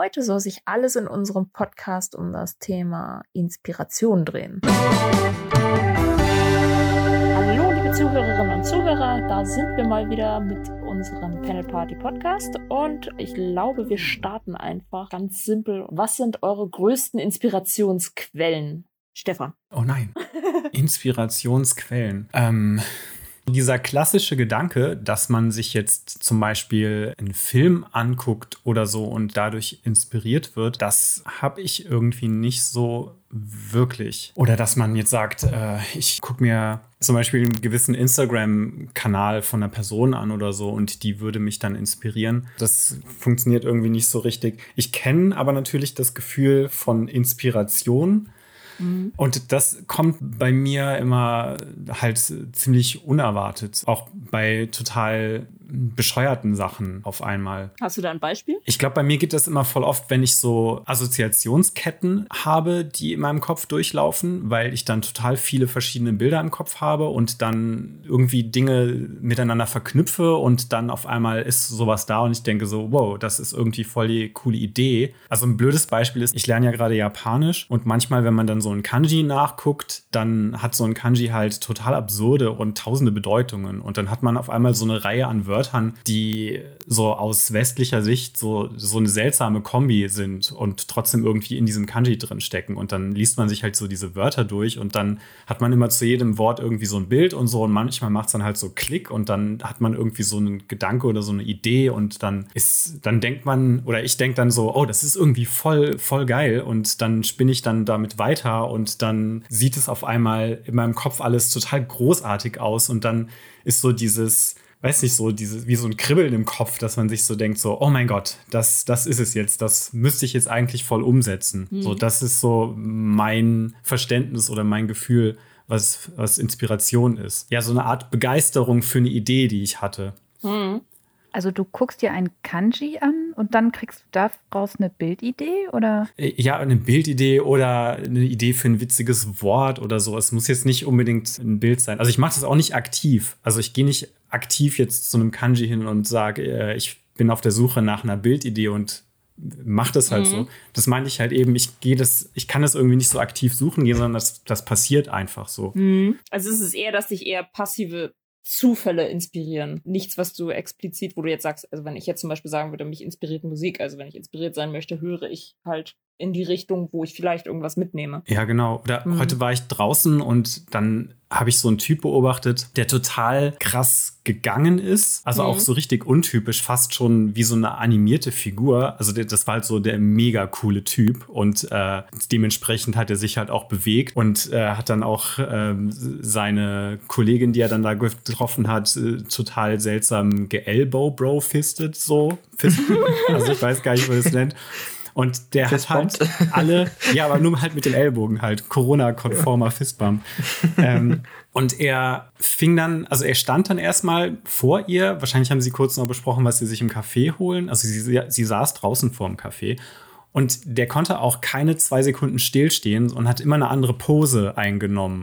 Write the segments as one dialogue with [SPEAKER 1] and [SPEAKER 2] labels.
[SPEAKER 1] Heute soll sich alles in unserem Podcast um das Thema Inspiration drehen. Hallo, liebe Zuhörerinnen und Zuhörer, da sind wir mal wieder mit unserem Panel Party Podcast und ich glaube, wir starten einfach ganz simpel. Was sind eure größten Inspirationsquellen? Stefan.
[SPEAKER 2] Oh nein. Inspirationsquellen. ähm, dieser klassische Gedanke, dass man sich jetzt zum Beispiel einen Film anguckt oder so und dadurch inspiriert wird, das habe ich irgendwie nicht so wirklich. Oder dass man jetzt sagt, äh, ich gucke mir zum Beispiel einen gewissen Instagram-Kanal von einer Person an oder so und die würde mich dann inspirieren. Das funktioniert irgendwie nicht so richtig. Ich kenne aber natürlich das Gefühl von Inspiration Mhm. Und das kommt bei mir immer halt ziemlich unerwartet. Auch bei total bescheuerten Sachen auf einmal.
[SPEAKER 1] Hast du da ein Beispiel?
[SPEAKER 2] Ich glaube, bei mir geht das immer voll oft, wenn ich so Assoziationsketten habe, die in meinem Kopf durchlaufen, weil ich dann total viele verschiedene Bilder im Kopf habe und dann irgendwie Dinge miteinander verknüpfe und dann auf einmal ist sowas da und ich denke so, wow, das ist irgendwie voll die coole Idee. Also ein blödes Beispiel ist, ich lerne ja gerade Japanisch und manchmal, wenn man dann so ein Kanji nachguckt, dann hat so ein Kanji halt total absurde und tausende Bedeutungen und dann hat man auf einmal so eine Reihe an Wörtern Wörtern, die so aus westlicher Sicht so, so eine seltsame Kombi sind und trotzdem irgendwie in diesem Kanji drin stecken. Und dann liest man sich halt so diese Wörter durch und dann hat man immer zu jedem Wort irgendwie so ein Bild und so. Und manchmal macht es dann halt so Klick und dann hat man irgendwie so einen Gedanke oder so eine Idee und dann ist, dann denkt man, oder ich denke dann so, oh, das ist irgendwie voll, voll geil. Und dann spinne ich dann damit weiter und dann sieht es auf einmal in meinem Kopf alles total großartig aus und dann ist so dieses, weiß nicht, so dieses, wie so ein Kribbeln im Kopf, dass man sich so denkt, so, oh mein Gott, das, das ist es jetzt, das müsste ich jetzt eigentlich voll umsetzen. Mhm. So, das ist so mein Verständnis oder mein Gefühl, was, was Inspiration ist. Ja, so eine Art Begeisterung für eine Idee, die ich hatte.
[SPEAKER 3] Mhm. Also du guckst dir ein Kanji an und dann kriegst du daraus eine Bildidee oder?
[SPEAKER 2] Äh, ja, eine Bildidee oder eine Idee für ein witziges Wort oder so. Es muss jetzt nicht unbedingt ein Bild sein. Also ich mache das auch nicht aktiv. Also ich gehe nicht aktiv jetzt zu einem Kanji hin und sage, äh, ich bin auf der Suche nach einer Bildidee und mache das halt mhm. so. Das meine ich halt eben, ich gehe das, ich kann das irgendwie nicht so aktiv suchen gehen, sondern das, das passiert einfach so.
[SPEAKER 1] Mhm. Also es ist eher, dass dich eher passive Zufälle inspirieren. Nichts, was du explizit, wo du jetzt sagst, also wenn ich jetzt zum Beispiel sagen würde, mich inspiriert Musik, also wenn ich inspiriert sein möchte, höre ich halt in die Richtung, wo ich vielleicht irgendwas mitnehme.
[SPEAKER 2] Ja, genau. Oder mhm. heute war ich draußen und dann habe ich so einen Typ beobachtet, der total krass gegangen ist. Also mhm. auch so richtig untypisch, fast schon wie so eine animierte Figur. Also das war halt so der mega coole Typ und äh, dementsprechend hat er sich halt auch bewegt und äh, hat dann auch äh, seine Kollegin, die er dann da getroffen hat, äh, total seltsam geelbow-bro-fisted so. also ich weiß gar nicht, wie man das nennt. Und der Fistbump. hat halt alle, ja, aber nur halt mit den Ellbogen halt, Corona-konformer Fistbump. ähm, und er fing dann, also er stand dann erstmal vor ihr, wahrscheinlich haben sie kurz noch besprochen, was sie sich im Café holen. Also sie, sie saß draußen vor dem Café. Und der konnte auch keine zwei Sekunden stillstehen und hat immer eine andere Pose eingenommen.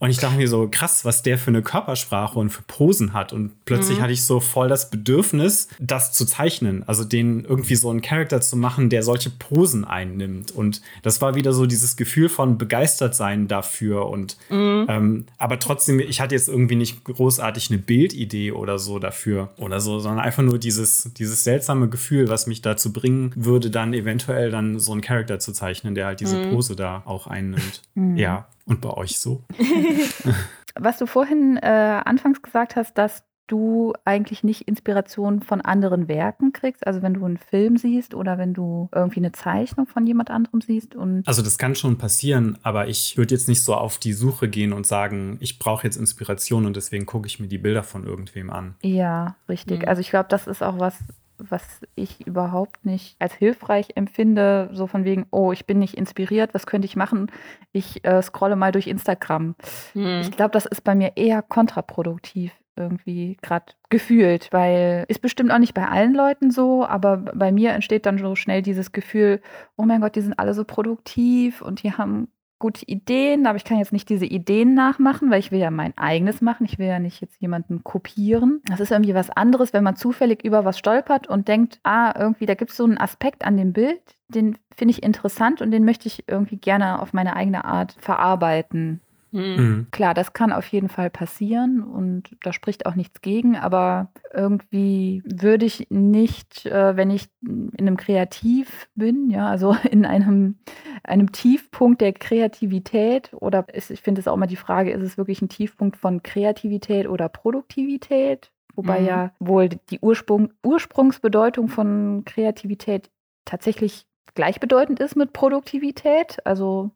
[SPEAKER 2] Und ich dachte mir so, krass, was der für eine Körpersprache und für Posen hat. Und plötzlich mhm. hatte ich so voll das Bedürfnis, das zu zeichnen. Also den irgendwie so einen Charakter zu machen, der solche Posen einnimmt. Und das war wieder so dieses Gefühl von begeistert sein dafür. Und mhm. ähm, aber trotzdem, ich hatte jetzt irgendwie nicht großartig eine Bildidee oder so dafür oder so, sondern einfach nur dieses, dieses seltsame Gefühl, was mich dazu bringen würde, dann eventuell dann so einen Charakter zu zeichnen, der halt diese mhm. Pose da auch einnimmt. Mhm. Ja. Und bei euch so?
[SPEAKER 3] Was du vorhin äh, anfangs gesagt hast, dass du eigentlich nicht Inspiration von anderen Werken kriegst, also wenn du einen Film siehst oder wenn du irgendwie eine Zeichnung von jemand anderem siehst und
[SPEAKER 2] Also das kann schon passieren, aber ich würde jetzt nicht so auf die Suche gehen und sagen, ich brauche jetzt Inspiration und deswegen gucke ich mir die Bilder von irgendwem an.
[SPEAKER 3] Ja, richtig. Mhm. Also ich glaube, das ist auch was, was ich überhaupt nicht als hilfreich empfinde, so von wegen, oh, ich bin nicht inspiriert, was könnte ich machen? Ich äh, scrolle mal durch Instagram. Hm. Ich glaube, das ist bei mir eher kontraproduktiv irgendwie gerade gefühlt, weil ist bestimmt auch nicht bei allen Leuten so, aber bei mir entsteht dann so schnell dieses Gefühl, oh mein Gott, die sind alle so produktiv und die haben gute Ideen, aber ich kann jetzt nicht diese Ideen nachmachen, weil ich will ja mein eigenes machen. Ich will ja nicht jetzt jemanden kopieren. Das ist irgendwie was anderes, wenn man zufällig über was stolpert und denkt, ah, irgendwie, da gibt es so einen Aspekt an dem Bild, den finde ich interessant und den möchte ich irgendwie gerne auf meine eigene Art verarbeiten. Mhm. Klar, das kann auf jeden Fall passieren und da spricht auch nichts gegen, aber irgendwie würde ich nicht, äh, wenn ich in einem Kreativ bin, ja, also in einem, einem Tiefpunkt der Kreativität oder ist, ich finde es auch immer die Frage, ist es wirklich ein Tiefpunkt von Kreativität oder Produktivität? Wobei mhm. ja wohl die Ursprung, Ursprungsbedeutung von Kreativität tatsächlich gleichbedeutend ist mit Produktivität, also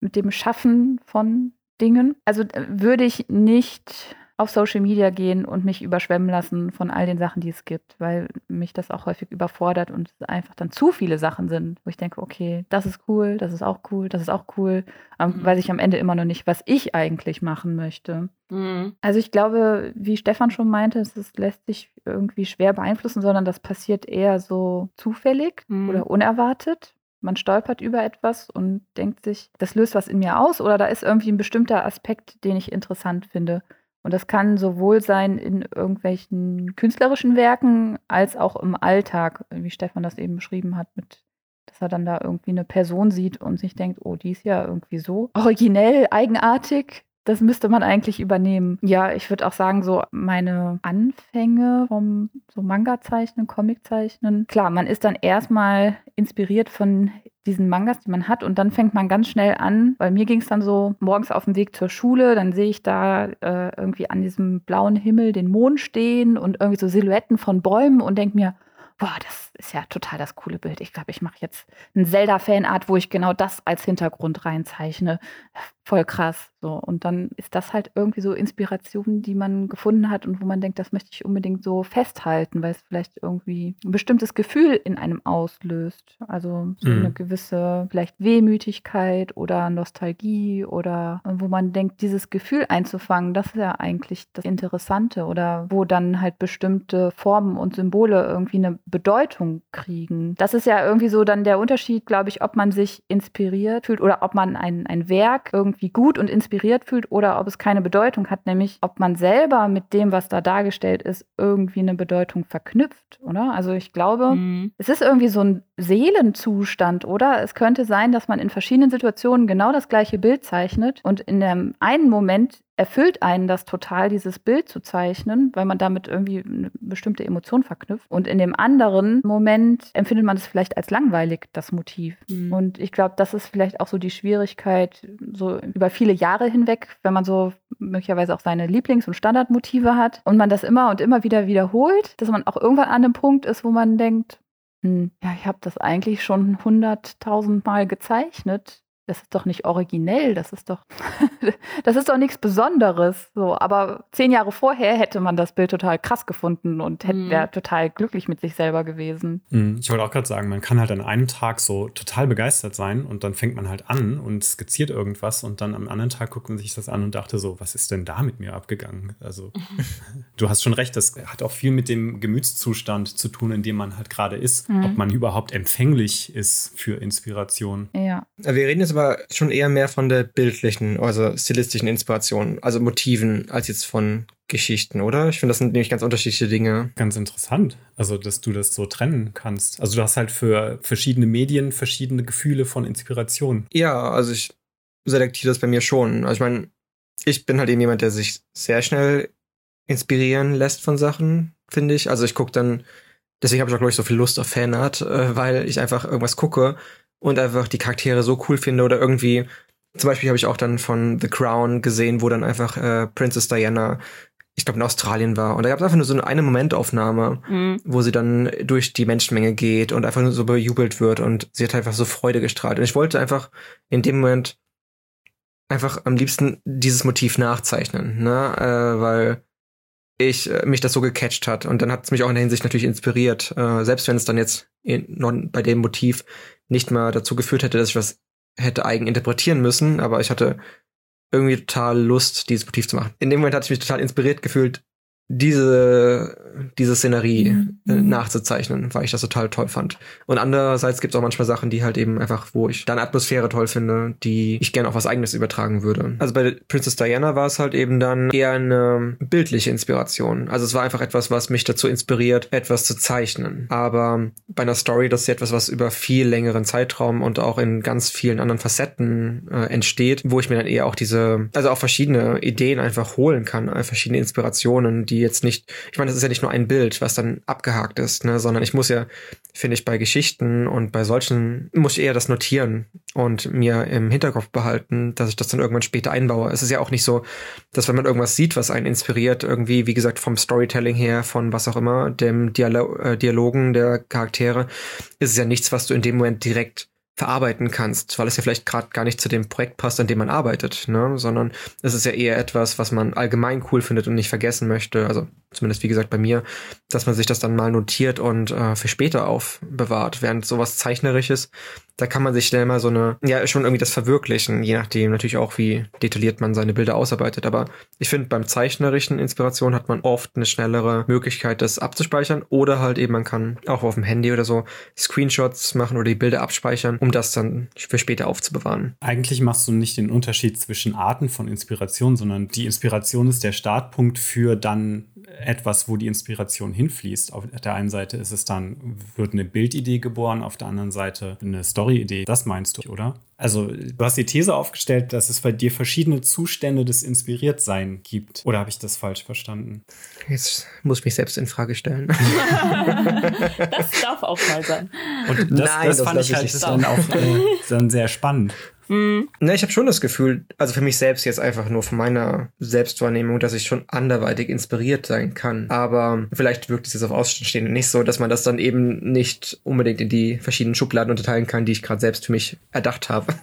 [SPEAKER 3] mit dem Schaffen von Dingen. Also äh, würde ich nicht auf Social Media gehen und mich überschwemmen lassen von all den Sachen, die es gibt, weil mich das auch häufig überfordert und es einfach dann zu viele Sachen sind, wo ich denke, okay, das ist cool, das ist auch cool, das ist auch cool, mhm. weiß ich am Ende immer noch nicht, was ich eigentlich machen möchte. Mhm. Also ich glaube, wie Stefan schon meinte, es lässt sich irgendwie schwer beeinflussen, sondern das passiert eher so zufällig mhm. oder unerwartet. Man stolpert über etwas und denkt sich, das löst was in mir aus oder da ist irgendwie ein bestimmter Aspekt, den ich interessant finde. Und das kann sowohl sein in irgendwelchen künstlerischen Werken als auch im Alltag, wie Stefan das eben beschrieben hat, mit, dass er dann da irgendwie eine Person sieht und sich denkt, oh, die ist ja irgendwie so originell, eigenartig. Das müsste man eigentlich übernehmen. Ja, ich würde auch sagen, so meine Anfänge vom so Manga-Zeichnen, Comic-Zeichnen. Klar, man ist dann erstmal inspiriert von diesen Mangas, die man hat. Und dann fängt man ganz schnell an. Bei mir ging es dann so morgens auf dem Weg zur Schule. Dann sehe ich da äh, irgendwie an diesem blauen Himmel den Mond stehen und irgendwie so Silhouetten von Bäumen und denke mir, boah, das ist ja total das coole Bild. Ich glaube, ich mache jetzt ein Zelda-Fanart, wo ich genau das als Hintergrund reinzeichne. Voll krass. So. Und dann ist das halt irgendwie so Inspiration, die man gefunden hat und wo man denkt, das möchte ich unbedingt so festhalten, weil es vielleicht irgendwie ein bestimmtes Gefühl in einem auslöst. Also so mhm. eine gewisse vielleicht Wehmütigkeit oder Nostalgie oder wo man denkt, dieses Gefühl einzufangen, das ist ja eigentlich das Interessante oder wo dann halt bestimmte Formen und Symbole irgendwie eine Bedeutung kriegen. Das ist ja irgendwie so dann der Unterschied, glaube ich, ob man sich inspiriert fühlt oder ob man ein, ein Werk irgendwie gut und inspiriert fühlt oder ob es keine Bedeutung hat, nämlich ob man selber mit dem, was da dargestellt ist, irgendwie eine Bedeutung verknüpft, oder? Also ich glaube, mhm. es ist irgendwie so ein Seelenzustand, oder? Es könnte sein, dass man in verschiedenen Situationen genau das gleiche Bild zeichnet und in dem einen Moment erfüllt einen das total, dieses Bild zu zeichnen, weil man damit irgendwie eine bestimmte Emotion verknüpft. Und in dem anderen Moment empfindet man es vielleicht als langweilig, das Motiv. Mhm. Und ich glaube, das ist vielleicht auch so die Schwierigkeit, so über viele Jahre hinweg, wenn man so möglicherweise auch seine Lieblings- und Standardmotive hat und man das immer und immer wieder wiederholt, dass man auch irgendwann an einem Punkt ist, wo man denkt, hm, ja, ich habe das eigentlich schon hunderttausend Mal gezeichnet das ist doch nicht originell, das ist doch, das ist doch nichts Besonderes. So, aber zehn Jahre vorher hätte man das Bild total krass gefunden und hätte mhm. wäre total glücklich mit sich selber gewesen.
[SPEAKER 2] Mhm. Ich wollte auch gerade sagen, man kann halt an einem Tag so total begeistert sein und dann fängt man halt an und skizziert irgendwas und dann am anderen Tag guckt man sich das an und dachte so, was ist denn da mit mir abgegangen? Also du hast schon recht, das hat auch viel mit dem Gemütszustand zu tun, in dem man halt gerade ist, mhm. ob man überhaupt empfänglich ist für Inspiration.
[SPEAKER 3] Ja.
[SPEAKER 4] Wir reden jetzt aber schon eher mehr von der bildlichen, also stilistischen Inspiration, also Motiven, als jetzt von Geschichten, oder? Ich finde, das sind nämlich ganz unterschiedliche Dinge.
[SPEAKER 2] Ganz interessant, also dass du das so trennen kannst. Also du hast halt für verschiedene Medien verschiedene Gefühle von Inspiration.
[SPEAKER 4] Ja, also ich selektiere das bei mir schon. Also ich meine, ich bin halt eben jemand, der sich sehr schnell inspirieren lässt von Sachen, finde ich. Also ich gucke dann, deswegen habe ich auch, glaube ich, so viel Lust auf Fanart, äh, weil ich einfach irgendwas gucke und einfach die Charaktere so cool finde oder irgendwie zum Beispiel habe ich auch dann von The Crown gesehen, wo dann einfach äh, Princess Diana, ich glaube in Australien war. Und da gab es einfach nur so eine Momentaufnahme, mhm. wo sie dann durch die Menschenmenge geht und einfach nur so bejubelt wird und sie hat einfach so Freude gestrahlt. Und ich wollte einfach in dem Moment einfach am liebsten dieses Motiv nachzeichnen, ne, äh, weil ich äh, mich das so gecatcht hat und dann hat es mich auch in der Hinsicht natürlich inspiriert, äh, selbst wenn es dann jetzt in, bei dem Motiv nicht mal dazu geführt hätte, dass ich was hätte eigen interpretieren müssen, aber ich hatte irgendwie total Lust, dieses Motiv zu machen. In dem Moment hatte ich mich total inspiriert gefühlt, diese, diese Szenerie
[SPEAKER 3] Mhm.
[SPEAKER 4] äh, nachzuzeichnen, weil ich das total toll fand. Und andererseits gibt es auch manchmal Sachen, die halt eben einfach, wo ich dann Atmosphäre toll finde, die ich gerne auf was eigenes übertragen würde. Also bei Princess Diana war es halt eben dann eher eine bildliche Inspiration. Also es war einfach etwas, was mich dazu inspiriert, etwas zu zeichnen. Aber bei einer Story, das ist ja etwas, was über viel längeren Zeitraum und auch in ganz vielen anderen Facetten äh, entsteht, wo ich mir dann eher auch diese, also auch verschiedene Ideen einfach holen kann, äh, verschiedene Inspirationen, die jetzt nicht, ich meine, das ist ja nicht nur ein Bild, was dann abgehakt ist, ne, sondern ich muss ja, finde ich, bei Geschichten und bei solchen, muss ich eher das notieren und mir im Hinterkopf behalten, dass ich das dann irgendwann später einbaue. Es ist ja auch nicht so, dass wenn man irgendwas sieht, was einen inspiriert, irgendwie, wie gesagt, vom Storytelling her, von was auch immer, dem Dialo äh, Dialogen der Charaktere, ist es ja nichts, was du in dem Moment direkt verarbeiten kannst, weil es ja vielleicht gerade gar nicht zu dem Projekt passt, an dem man arbeitet, ne? sondern es ist ja eher etwas, was man allgemein cool findet und nicht vergessen möchte. Also zumindest wie gesagt bei mir, dass man sich das dann mal notiert und äh, für später aufbewahrt. Während sowas Zeichnerisches, da kann man sich schnell mal so eine, ja, schon irgendwie das verwirklichen, je nachdem natürlich auch, wie detailliert man seine Bilder ausarbeitet. Aber ich finde, beim zeichnerischen Inspiration hat man oft eine schnellere Möglichkeit, das abzuspeichern. Oder halt eben, man kann auch auf dem Handy oder so Screenshots machen oder die Bilder abspeichern, um das dann für später aufzubewahren.
[SPEAKER 2] Eigentlich machst du nicht den Unterschied zwischen Arten von Inspiration, sondern die Inspiration ist der Startpunkt für dann etwas, wo die Inspiration hinfließt. Auf der einen Seite ist es dann, wird eine Bildidee geboren, auf der anderen Seite eine Storyidee. Das meinst du, oder? Also, du hast die These aufgestellt, dass es bei dir verschiedene Zustände des Inspiriertsein gibt. Oder habe ich das falsch verstanden?
[SPEAKER 4] Jetzt muss ich mich selbst in Frage stellen.
[SPEAKER 1] Das darf auch mal sein.
[SPEAKER 2] Und das,
[SPEAKER 4] Nein,
[SPEAKER 2] das
[SPEAKER 4] das
[SPEAKER 2] fand ich
[SPEAKER 4] ich
[SPEAKER 2] halt
[SPEAKER 4] nicht
[SPEAKER 2] dann auch äh, dann sehr spannend.
[SPEAKER 4] Na, ich habe schon das Gefühl, also für mich selbst jetzt einfach nur von meiner Selbstwahrnehmung, dass ich schon anderweitig inspiriert sein kann. Aber vielleicht wirkt es jetzt auf Außenstehende nicht so, dass man das dann eben nicht unbedingt in die verschiedenen Schubladen unterteilen kann, die ich gerade selbst für mich erdacht habe.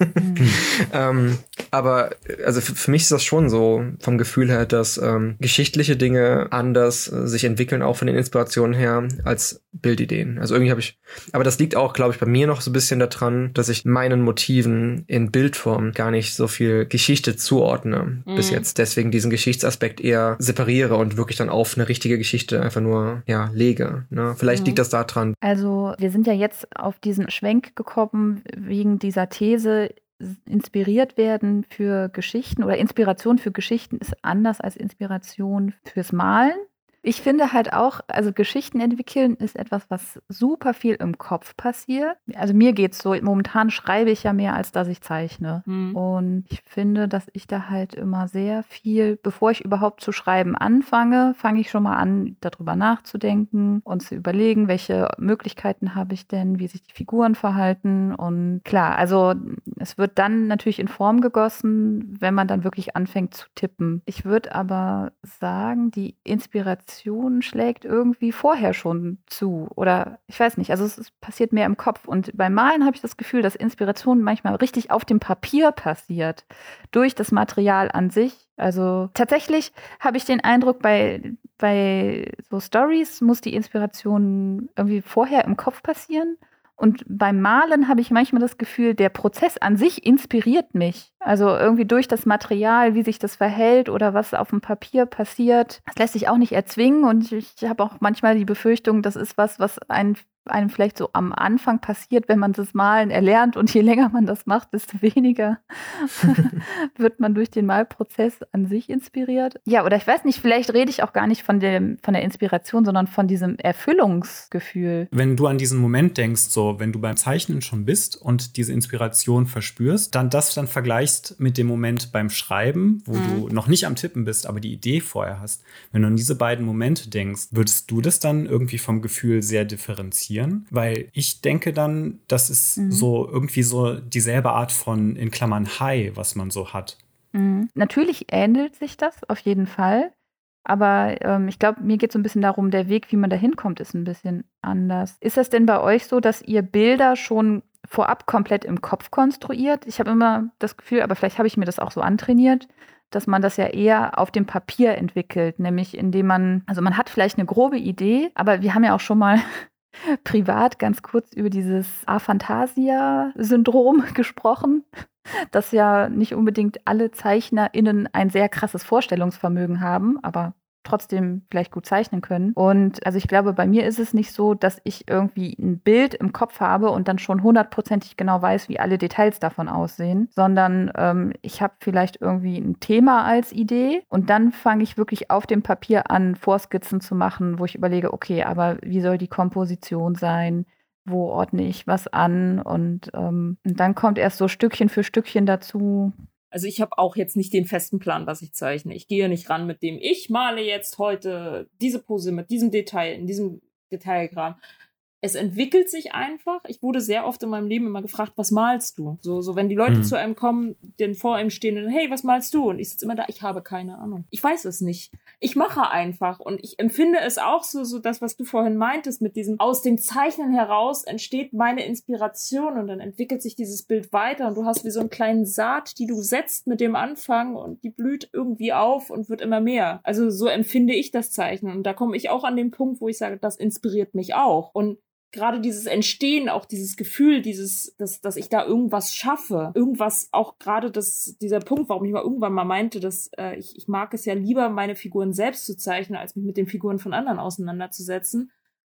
[SPEAKER 4] ähm, aber also für, für mich ist das schon so vom Gefühl her, dass ähm, geschichtliche Dinge anders äh, sich entwickeln, auch von den Inspirationen her, als Bildideen. Also irgendwie habe ich, aber das liegt auch, glaube ich, bei mir noch so ein bisschen daran, dass ich meinen Motiven in Bildform gar nicht so viel Geschichte zuordne bis jetzt. Deswegen diesen Geschichtsaspekt eher separiere und wirklich dann auf eine richtige Geschichte einfach nur ja lege. Ne? Vielleicht
[SPEAKER 1] Mhm.
[SPEAKER 4] liegt das daran.
[SPEAKER 3] Also wir sind ja jetzt auf diesen Schwenk gekommen wegen dieser These, inspiriert werden für Geschichten oder Inspiration für Geschichten ist anders als Inspiration fürs Malen. Ich finde halt auch, also Geschichten entwickeln ist etwas, was super viel im Kopf passiert. Also mir geht's so, momentan schreibe ich ja mehr, als dass ich zeichne.
[SPEAKER 1] Hm.
[SPEAKER 3] Und ich finde, dass ich da halt immer sehr viel, bevor ich überhaupt zu schreiben anfange, fange ich schon mal an, darüber nachzudenken und zu überlegen, welche Möglichkeiten habe ich denn, wie sich die Figuren verhalten. Und klar, also es wird dann natürlich in Form gegossen, wenn man dann wirklich anfängt zu tippen. Ich würde aber sagen, die Inspiration schlägt irgendwie vorher schon zu. Oder ich weiß nicht, also es ist, passiert mehr im Kopf. Und beim Malen habe ich das Gefühl, dass Inspiration manchmal richtig auf dem Papier passiert, durch das Material an sich. Also tatsächlich habe ich den Eindruck, bei, bei so Stories muss die Inspiration irgendwie vorher im Kopf passieren. Und beim Malen habe ich manchmal das Gefühl, der Prozess an sich inspiriert mich. Also irgendwie durch das Material, wie sich das verhält oder was auf dem Papier passiert. Das lässt sich auch nicht erzwingen. Und ich habe auch manchmal die Befürchtung, das ist was, was einen einem vielleicht so am Anfang passiert, wenn man das Malen erlernt und je länger man das macht, desto weniger wird man durch den Malprozess an sich inspiriert. Ja, oder ich weiß nicht, vielleicht rede ich auch gar nicht von, dem, von der Inspiration, sondern von diesem Erfüllungsgefühl.
[SPEAKER 2] Wenn du an diesen Moment denkst, so wenn du beim Zeichnen schon bist und diese Inspiration verspürst, dann das dann vergleichst mit dem Moment beim Schreiben, wo
[SPEAKER 1] Mhm.
[SPEAKER 2] du noch nicht am Tippen bist, aber die Idee vorher hast. Wenn du an diese beiden Momente denkst, würdest du das dann irgendwie vom Gefühl sehr differenzieren? Weil ich denke dann, das ist
[SPEAKER 3] Mhm.
[SPEAKER 2] so irgendwie so dieselbe Art von in Klammern High, was man so hat.
[SPEAKER 3] Mhm. Natürlich ähnelt sich das auf jeden Fall. Aber ähm, ich glaube, mir geht es so ein bisschen darum, der Weg, wie man da hinkommt, ist ein bisschen anders. Ist das denn bei euch so, dass ihr Bilder schon vorab komplett im Kopf konstruiert? Ich habe immer das Gefühl, aber vielleicht habe ich mir das auch so antrainiert, dass man das ja eher auf dem Papier entwickelt, nämlich indem man, also man hat vielleicht eine grobe Idee, aber wir haben ja auch schon mal privat ganz kurz über dieses Aphantasia-Syndrom gesprochen, dass ja nicht unbedingt alle ZeichnerInnen ein sehr krasses Vorstellungsvermögen haben, aber trotzdem vielleicht gut zeichnen können. Und also ich glaube, bei mir ist es nicht so, dass ich irgendwie ein Bild im Kopf habe und dann schon hundertprozentig genau weiß, wie alle Details davon aussehen, sondern ähm, ich habe vielleicht irgendwie ein Thema als Idee und dann fange ich wirklich auf dem Papier an, Vorskizzen zu machen, wo ich überlege, okay, aber wie soll die Komposition sein? Wo ordne ich was an? Und, ähm, und dann kommt erst so Stückchen für Stückchen dazu,
[SPEAKER 1] also ich habe auch jetzt nicht den festen Plan, was ich zeichne. Ich gehe nicht ran mit dem, ich male jetzt heute diese Pose mit diesem Detail, in diesem Detailgramm es entwickelt sich einfach. Ich wurde sehr oft in meinem Leben immer gefragt, was malst du? So, so wenn die Leute mhm. zu einem kommen, den vor einem stehen und hey, was malst du? Und ich sitze immer da, ich habe keine Ahnung. Ich weiß es nicht. Ich mache einfach und ich empfinde es auch so, so das, was du vorhin meintest, mit diesem aus dem Zeichnen heraus entsteht meine Inspiration und dann entwickelt sich dieses Bild weiter und du hast wie so einen kleinen Saat, die du setzt mit dem Anfang und die blüht irgendwie auf und wird immer mehr. Also so empfinde ich das Zeichnen und da komme ich auch an den Punkt, wo ich sage, das inspiriert mich auch und gerade dieses Entstehen, auch dieses Gefühl, dieses, dass, dass ich da irgendwas schaffe, irgendwas, auch gerade das, dieser Punkt, warum ich mal irgendwann mal meinte, dass äh, ich, ich mag es ja lieber, meine Figuren selbst zu zeichnen, als mich mit den Figuren von anderen auseinanderzusetzen,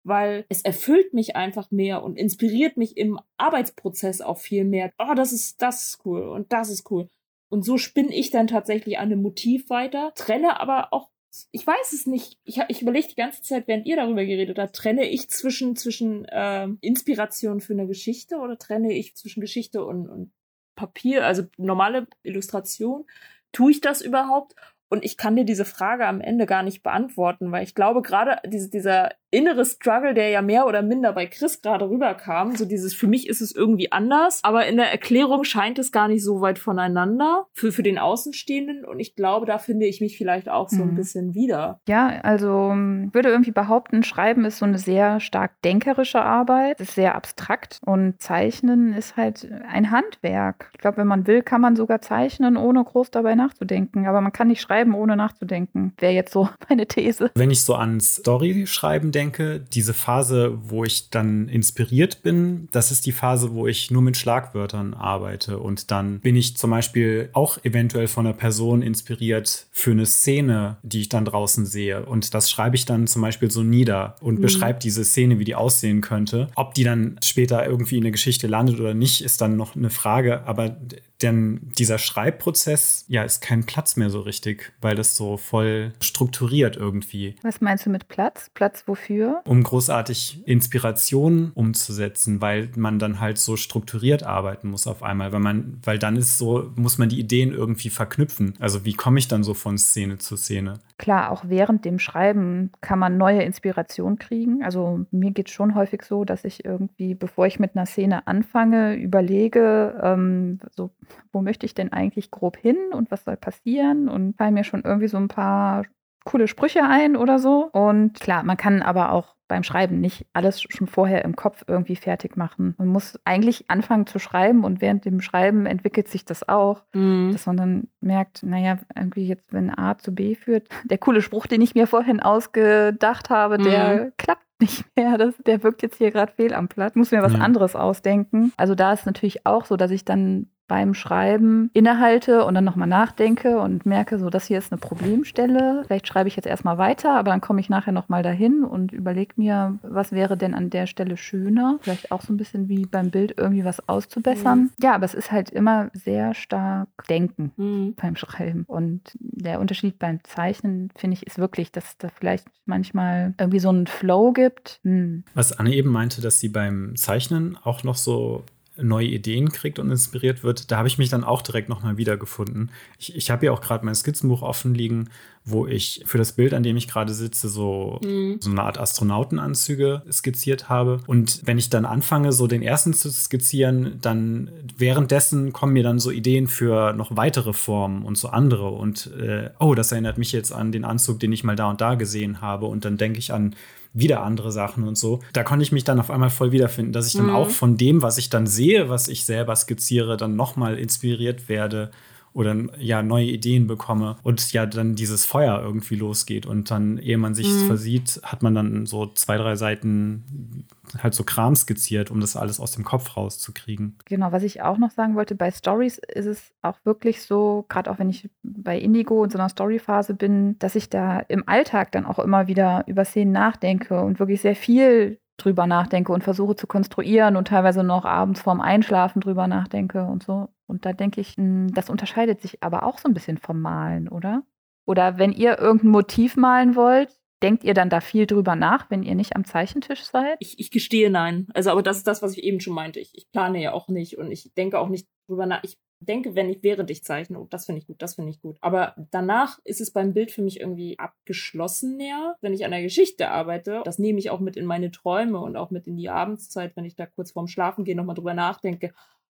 [SPEAKER 1] weil es erfüllt mich einfach mehr und inspiriert mich im Arbeitsprozess auch viel mehr. Oh, das ist, das ist cool und das ist cool. Und so spinne ich dann tatsächlich an einem Motiv weiter, trenne aber auch ich weiß es nicht. Ich, ich überlege die ganze Zeit, während ihr darüber geredet habt, trenne ich zwischen, zwischen äh, Inspiration für eine Geschichte oder trenne ich zwischen Geschichte und, und Papier, also normale Illustration? Tue ich das überhaupt? Und ich kann dir diese Frage am Ende gar nicht beantworten, weil ich glaube, gerade diese, dieser innere Struggle, der ja mehr oder minder bei Chris gerade rüberkam, so dieses, für mich ist es irgendwie anders, aber in der Erklärung scheint es gar nicht so weit voneinander für, für den Außenstehenden. Und ich glaube, da finde ich mich vielleicht auch so ein mhm. bisschen wieder.
[SPEAKER 3] Ja, also ähm, würde irgendwie behaupten, Schreiben ist so eine sehr stark denkerische Arbeit, ist sehr abstrakt und Zeichnen ist halt ein Handwerk. Ich glaube, wenn man will, kann man sogar zeichnen, ohne groß dabei nachzudenken. Aber man kann nicht schreiben, ohne nachzudenken. Wäre jetzt so meine These.
[SPEAKER 2] Wenn ich so an Story schreiben denke, diese Phase, wo ich dann inspiriert bin, das ist die Phase, wo ich nur mit Schlagwörtern arbeite. Und dann bin ich zum Beispiel auch eventuell von einer Person inspiriert für eine Szene, die ich dann draußen sehe. Und das schreibe ich dann zum Beispiel so nieder und mhm. beschreibe diese Szene, wie die aussehen könnte. Ob die dann später irgendwie in der Geschichte landet oder nicht, ist dann noch eine Frage. Aber denn dieser Schreibprozess, ja, ist kein Platz mehr so richtig, weil das so voll strukturiert irgendwie.
[SPEAKER 3] Was meinst du mit Platz? Platz wofür?
[SPEAKER 2] Um großartig Inspiration umzusetzen, weil man dann halt so strukturiert arbeiten muss auf einmal, weil man, weil dann ist so, muss man die Ideen irgendwie verknüpfen. Also wie komme ich dann so von Szene zu Szene?
[SPEAKER 3] Klar, auch während dem Schreiben kann man neue Inspiration kriegen. Also mir geht es schon häufig so, dass ich irgendwie, bevor ich mit einer Szene anfange, überlege, ähm, so, wo möchte ich denn eigentlich grob hin und was soll passieren? Und fallen mir schon irgendwie so ein paar coole Sprüche ein oder so. Und klar, man kann aber auch beim Schreiben nicht alles schon vorher im Kopf irgendwie fertig machen. Man muss eigentlich anfangen zu schreiben und während dem Schreiben entwickelt sich das auch, mhm. dass man dann merkt, naja, irgendwie jetzt, wenn A zu B führt, der coole Spruch, den ich mir vorhin ausgedacht habe, mhm. der klappt nicht mehr. Das, der wirkt jetzt hier gerade fehl am Platz. Muss mir was ja. anderes ausdenken. Also da ist natürlich auch so, dass ich dann beim Schreiben innehalte und dann nochmal nachdenke und merke, so, das hier ist eine Problemstelle. Vielleicht schreibe ich jetzt erstmal weiter, aber dann komme ich nachher nochmal dahin und überlege mir, was wäre denn an der Stelle schöner. Vielleicht auch so ein bisschen wie beim Bild irgendwie was auszubessern. Mhm. Ja, aber es ist halt immer sehr stark Denken mhm. beim Schreiben. Und der Unterschied beim Zeichnen, finde ich, ist wirklich, dass da vielleicht manchmal irgendwie so einen Flow gibt.
[SPEAKER 2] Hm. Was Anne eben meinte, dass sie beim Zeichnen auch noch so neue Ideen kriegt und inspiriert wird, da habe ich mich dann auch direkt nochmal wiedergefunden. Ich, ich habe ja auch gerade mein Skizzenbuch offen liegen, wo ich für das Bild, an dem ich gerade sitze, so, mhm. so eine Art Astronautenanzüge skizziert habe. Und wenn ich dann anfange, so den ersten zu skizzieren, dann währenddessen kommen mir dann so Ideen für noch weitere Formen und so andere. Und äh, oh, das erinnert mich jetzt an den Anzug, den ich mal da und da gesehen habe. Und dann denke ich an wieder andere Sachen und so. Da konnte ich mich dann auf einmal voll wiederfinden, dass ich dann mhm. auch von dem, was ich dann sehe, was ich selber skizziere, dann nochmal inspiriert werde oder ja neue Ideen bekomme und ja dann dieses Feuer irgendwie losgeht und dann, ehe man sich mhm. versieht, hat man dann so zwei, drei Seiten halt so Kram skizziert, um das alles aus dem Kopf rauszukriegen.
[SPEAKER 3] Genau, was ich auch noch sagen wollte, bei Stories ist es auch wirklich so, gerade auch wenn ich bei Indigo in so einer Storyphase bin, dass ich da im Alltag dann auch immer wieder über Szenen nachdenke und wirklich sehr viel drüber nachdenke und versuche zu konstruieren und teilweise noch abends vorm Einschlafen drüber nachdenke und so. Und da denke ich, hm, das unterscheidet sich aber auch so ein bisschen vom Malen, oder? Oder wenn ihr irgendein Motiv malen wollt, denkt ihr dann da viel drüber nach, wenn ihr nicht am Zeichentisch seid?
[SPEAKER 1] Ich, ich gestehe nein. Also, aber das ist das, was ich eben schon meinte. Ich, ich plane ja auch nicht und ich denke auch nicht drüber nach. Ich denke, wenn ich während ich zeichne, oh, das finde ich gut, das finde ich gut. Aber danach ist es beim Bild für mich irgendwie abgeschlossen näher. Wenn ich an der Geschichte arbeite, das nehme ich auch mit in meine Träume und auch mit in die Abendszeit, wenn ich da kurz vorm Schlafen gehe, nochmal drüber nachdenke.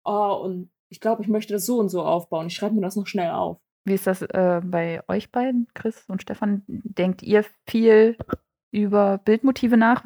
[SPEAKER 1] Oh, und ich glaube, ich möchte das so und so aufbauen. Ich schreibe mir das noch schnell auf.
[SPEAKER 3] Wie ist das äh, bei euch beiden, Chris und Stefan? Denkt ihr viel über Bildmotive nach,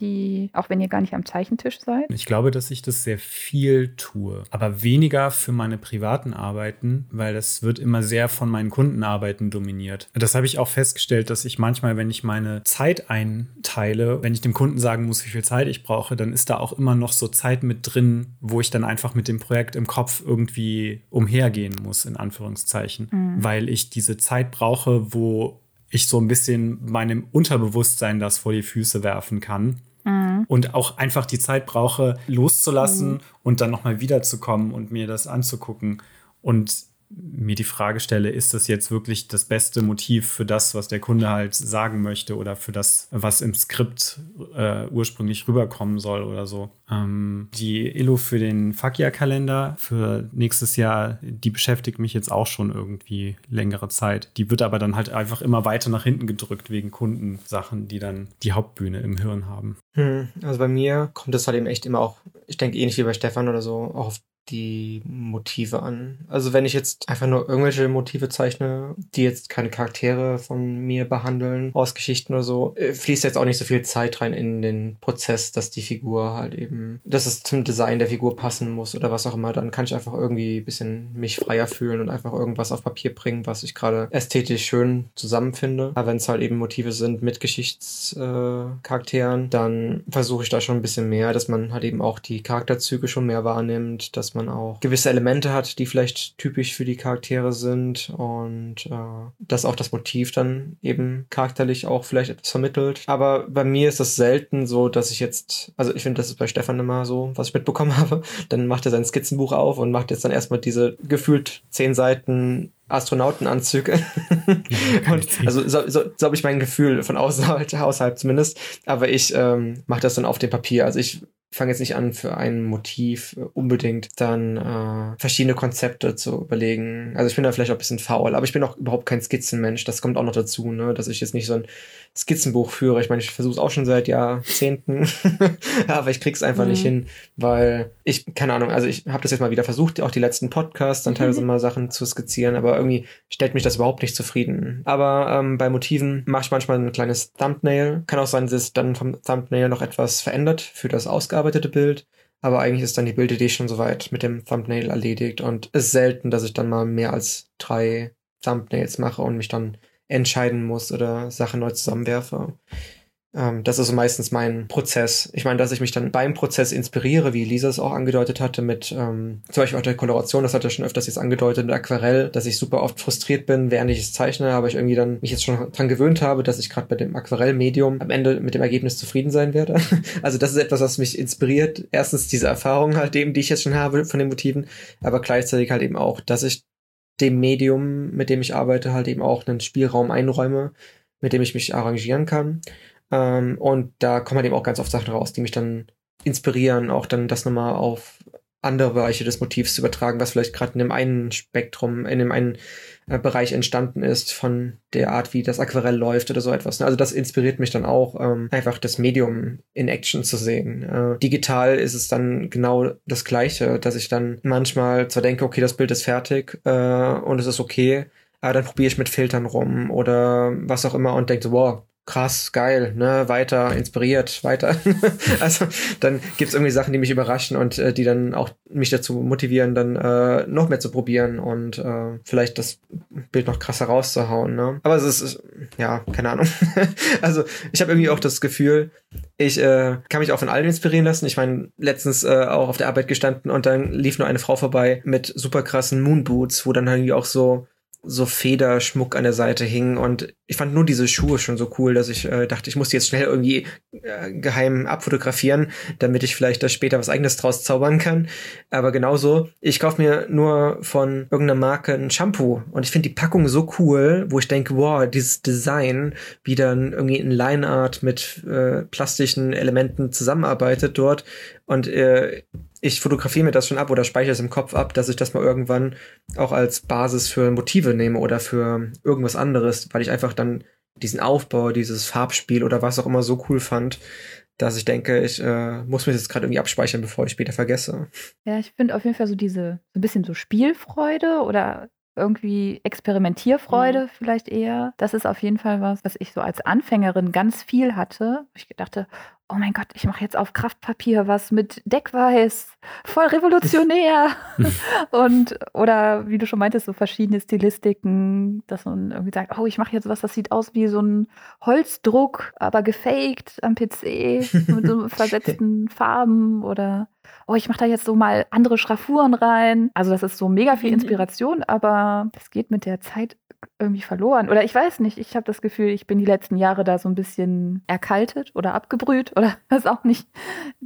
[SPEAKER 3] die, auch wenn ihr gar nicht am Zeichentisch seid?
[SPEAKER 2] Ich glaube, dass ich das sehr viel tue, aber weniger für meine privaten Arbeiten, weil das wird immer sehr von meinen Kundenarbeiten dominiert. Das habe ich auch festgestellt, dass ich manchmal, wenn ich meine Zeit einteile, wenn ich dem Kunden sagen muss, wie viel Zeit ich brauche, dann ist da auch immer noch so Zeit mit drin, wo ich dann einfach mit dem Projekt im Kopf irgendwie umhergehen muss, in Anführungszeichen, mhm. weil ich diese Zeit brauche, wo ich so ein bisschen meinem Unterbewusstsein das vor die Füße werfen kann. Mhm. Und auch einfach die Zeit brauche, loszulassen mhm. und dann nochmal wiederzukommen und mir das anzugucken. Und mir die Frage stelle, ist das jetzt wirklich das beste Motiv für das, was der Kunde halt sagen möchte oder für das, was im Skript äh, ursprünglich rüberkommen soll oder so. Ähm, die Illo für den Fakia-Kalender für nächstes Jahr, die beschäftigt mich jetzt auch schon irgendwie längere Zeit. Die wird aber dann halt einfach immer weiter nach hinten gedrückt wegen Kundensachen, die dann die Hauptbühne im Hirn haben.
[SPEAKER 4] Hm, also bei mir kommt das halt eben echt immer auch, ich denke ähnlich wie bei Stefan oder so, auch auf die Motive an. Also wenn ich jetzt einfach nur irgendwelche Motive zeichne, die jetzt keine Charaktere von mir behandeln, aus Geschichten oder so, äh, fließt jetzt auch nicht so viel Zeit rein in den Prozess, dass die Figur halt eben, dass es zum Design der Figur passen muss oder was auch immer. Dann kann ich einfach irgendwie ein bisschen mich freier fühlen und einfach irgendwas auf Papier bringen, was ich gerade ästhetisch schön zusammenfinde. Aber wenn es halt eben Motive sind mit Geschichtscharakteren, äh, dann versuche ich da schon ein bisschen mehr, dass man halt eben auch die Charakterzüge schon mehr wahrnimmt, dass man auch gewisse Elemente hat, die vielleicht typisch für die Charaktere sind und äh, dass auch das Motiv dann eben charakterlich auch vielleicht etwas vermittelt. Aber bei mir ist das selten so, dass ich jetzt, also ich finde, das ist bei Stefan immer so, was ich mitbekommen habe. Dann macht er sein Skizzenbuch auf und macht jetzt dann erstmal diese gefühlt zehn Seiten Astronautenanzüge. und also so, so, so habe ich mein Gefühl von außerhalb, außerhalb zumindest. Aber ich ähm, mache das dann auf dem Papier. Also ich fange jetzt nicht an, für ein Motiv äh, unbedingt dann äh, verschiedene Konzepte zu überlegen. Also ich bin da vielleicht auch ein bisschen faul, aber ich bin auch überhaupt kein Skizzenmensch. Das kommt auch noch dazu, ne? dass ich jetzt nicht so ein Skizzenbuch führe. Ich meine, ich versuche es auch schon seit Jahrzehnten, aber ich krieg's einfach mhm. nicht hin, weil ich, keine Ahnung, also ich habe das jetzt mal wieder versucht, auch die letzten Podcasts dann teilweise mhm. mal Sachen zu skizzieren, aber irgendwie stellt mich das überhaupt nicht zufrieden. Aber ähm, bei Motiven mache ich manchmal ein kleines Thumbnail. Kann auch sein, dass es dann vom Thumbnail noch etwas verändert für das ausgearbeitete Bild. Aber eigentlich ist dann die Bildidee schon soweit mit dem Thumbnail erledigt und es ist selten, dass ich dann mal mehr als drei Thumbnails mache und mich dann entscheiden muss oder Sachen neu zusammenwerfe. Ähm, das ist meistens mein Prozess. Ich meine, dass ich mich dann beim Prozess inspiriere, wie Lisa es auch angedeutet hatte, mit ähm, zum Beispiel auch der Koloration, das hat er schon öfters jetzt angedeutet, mit Aquarell, dass ich super oft frustriert bin, während ich es zeichne, aber ich irgendwie dann mich jetzt schon dran gewöhnt habe, dass ich gerade bei dem Aquarellmedium am Ende mit dem Ergebnis zufrieden sein werde. also das ist etwas, was mich inspiriert. Erstens diese Erfahrung halt eben, die ich jetzt schon habe von den Motiven, aber gleichzeitig halt eben auch, dass ich dem Medium, mit dem ich arbeite, halt eben auch einen Spielraum einräume, mit dem ich mich arrangieren kann. Ähm, und da kommen halt eben auch ganz oft Sachen raus, die mich dann inspirieren, auch dann das nochmal auf andere Bereiche des Motivs zu übertragen, was vielleicht gerade in dem einen Spektrum, in dem einen äh, Bereich entstanden ist von der Art, wie das Aquarell läuft oder so etwas. Ne? Also das inspiriert mich dann auch, ähm, einfach das Medium in Action zu sehen. Äh, digital ist es dann genau das Gleiche, dass ich dann manchmal zwar denke, okay, das Bild ist fertig äh, und es ist okay, aber dann probiere ich mit Filtern rum oder was auch immer und denke, wow, krass, geil, ne, weiter, inspiriert, weiter. also dann gibt's irgendwie Sachen, die mich überraschen und äh, die dann auch mich dazu motivieren, dann äh, noch mehr zu probieren und äh, vielleicht das Bild noch krasser rauszuhauen. Ne? Aber es ist, ja, keine Ahnung. also ich habe irgendwie auch das Gefühl, ich äh, kann mich auch von allen inspirieren lassen. Ich meine, letztens äh, auch auf der Arbeit gestanden und dann lief nur eine Frau vorbei mit super krassen Moonboots, wo dann irgendwie auch so so Federschmuck an der Seite hing. Und ich fand nur diese Schuhe schon so cool, dass ich äh, dachte, ich muss die jetzt schnell irgendwie äh, geheim abfotografieren, damit ich vielleicht da später was eigenes draus zaubern kann. Aber genauso, ich kaufe mir nur von irgendeiner Marke ein Shampoo. Und ich finde die Packung so cool, wo ich denke, wow, dieses Design, wie dann irgendwie in Line Art mit äh, plastischen Elementen zusammenarbeitet dort. Und äh, ich fotografiere mir das schon ab oder speichere es im Kopf ab, dass ich das mal irgendwann auch als Basis für Motive nehme oder für irgendwas anderes, weil ich einfach dann diesen Aufbau, dieses Farbspiel oder was auch immer so cool fand, dass ich denke, ich äh, muss mir das gerade irgendwie abspeichern, bevor ich später vergesse.
[SPEAKER 3] Ja, ich finde auf jeden Fall so diese, so ein bisschen so Spielfreude oder irgendwie Experimentierfreude mhm. vielleicht eher. Das ist auf jeden Fall was, was ich so als Anfängerin ganz viel hatte. Ich dachte, oh mein Gott, ich mache jetzt auf Kraftpapier was mit Deckweiß, voll revolutionär. und oder wie du schon meintest, so verschiedene Stilistiken, dass man irgendwie sagt, oh, ich mache jetzt was, das sieht aus wie so ein Holzdruck, aber gefaked am PC mit so versetzten Farben oder oh, ich mache da jetzt so mal andere Schraffuren rein. Also das ist so mega viel mhm. Inspiration, aber das geht mit der Zeit irgendwie verloren. Oder ich weiß nicht, ich habe das Gefühl, ich bin die letzten Jahre da so ein bisschen erkaltet oder abgebrüht oder was auch nicht.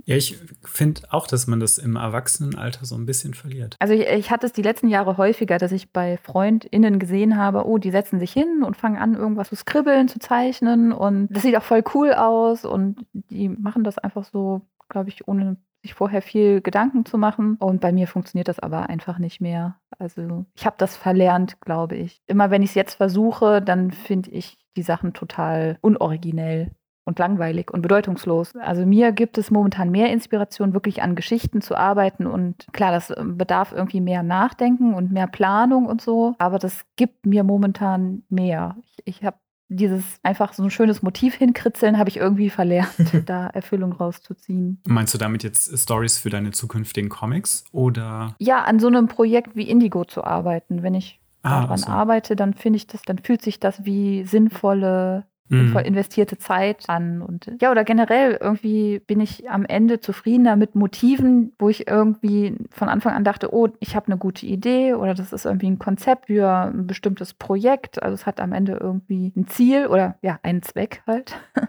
[SPEAKER 2] Ja, ich finde auch, dass man das im Erwachsenenalter so ein bisschen verliert.
[SPEAKER 3] Also ich, ich hatte es die letzten Jahre häufiger, dass ich bei FreundInnen gesehen habe, oh, die setzen sich hin und fangen an, irgendwas zu skribbeln, zu zeichnen und das sieht auch voll cool aus und die machen das einfach so, glaube ich, ohne sich vorher viel Gedanken zu machen. Und bei mir funktioniert das aber einfach nicht mehr. Also ich habe das verlernt, glaube ich. Immer wenn ich es jetzt versuche, dann finde ich die Sachen total unoriginell und langweilig und bedeutungslos. Also mir gibt es momentan mehr Inspiration, wirklich an Geschichten zu arbeiten. Und klar, das bedarf irgendwie mehr Nachdenken und mehr Planung und so. Aber das gibt mir momentan mehr. Ich, ich habe dieses einfach so ein schönes Motiv hinkritzeln, habe ich irgendwie verlernt, da Erfüllung rauszuziehen.
[SPEAKER 2] Meinst du damit jetzt Stories für deine zukünftigen Comics oder?
[SPEAKER 3] Ja, an so einem Projekt wie Indigo zu arbeiten. Wenn ich ah, daran so. arbeite, dann finde ich das, dann fühlt sich das wie sinnvolle mhm. voll investierte Zeit an. Und ja, oder generell irgendwie bin ich am Ende zufriedener mit Motiven, wo ich irgendwie von Anfang an dachte, oh, ich habe eine gute Idee oder das ist irgendwie ein Konzept für ein bestimmtes Projekt. Also es hat am Ende irgendwie ein Ziel oder ja, einen Zweck halt.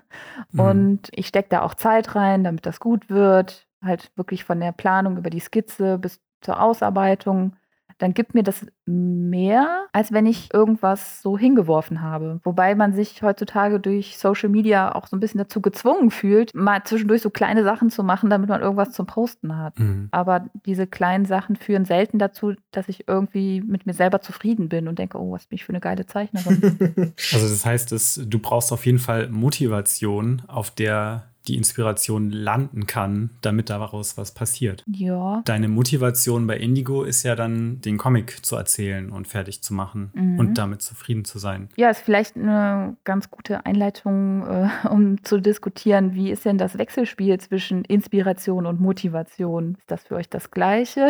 [SPEAKER 3] Mhm. Und ich stecke da auch Zeit rein, damit das gut wird. Halt wirklich von der Planung über die Skizze bis zur Ausarbeitung dann gibt mir das mehr, als wenn ich irgendwas so hingeworfen habe. Wobei man sich heutzutage durch Social Media auch so ein bisschen dazu gezwungen fühlt, mal zwischendurch so kleine Sachen zu machen, damit man irgendwas zum Posten hat. Mhm. Aber diese kleinen Sachen führen selten dazu, dass ich irgendwie mit mir selber zufrieden bin und denke, oh, was bin ich für eine geile Zeichnerin.
[SPEAKER 2] also das heißt, dass du brauchst auf jeden Fall Motivation, auf der die Inspiration landen kann, damit daraus was passiert.
[SPEAKER 3] Ja.
[SPEAKER 2] Deine Motivation bei Indigo ist ja dann, den Comic zu erzählen und fertig zu machen mhm. und damit zufrieden zu sein.
[SPEAKER 3] Ja, ist vielleicht eine ganz gute Einleitung, äh, um zu diskutieren, wie ist denn das Wechselspiel zwischen Inspiration und Motivation? Ist das für euch das Gleiche?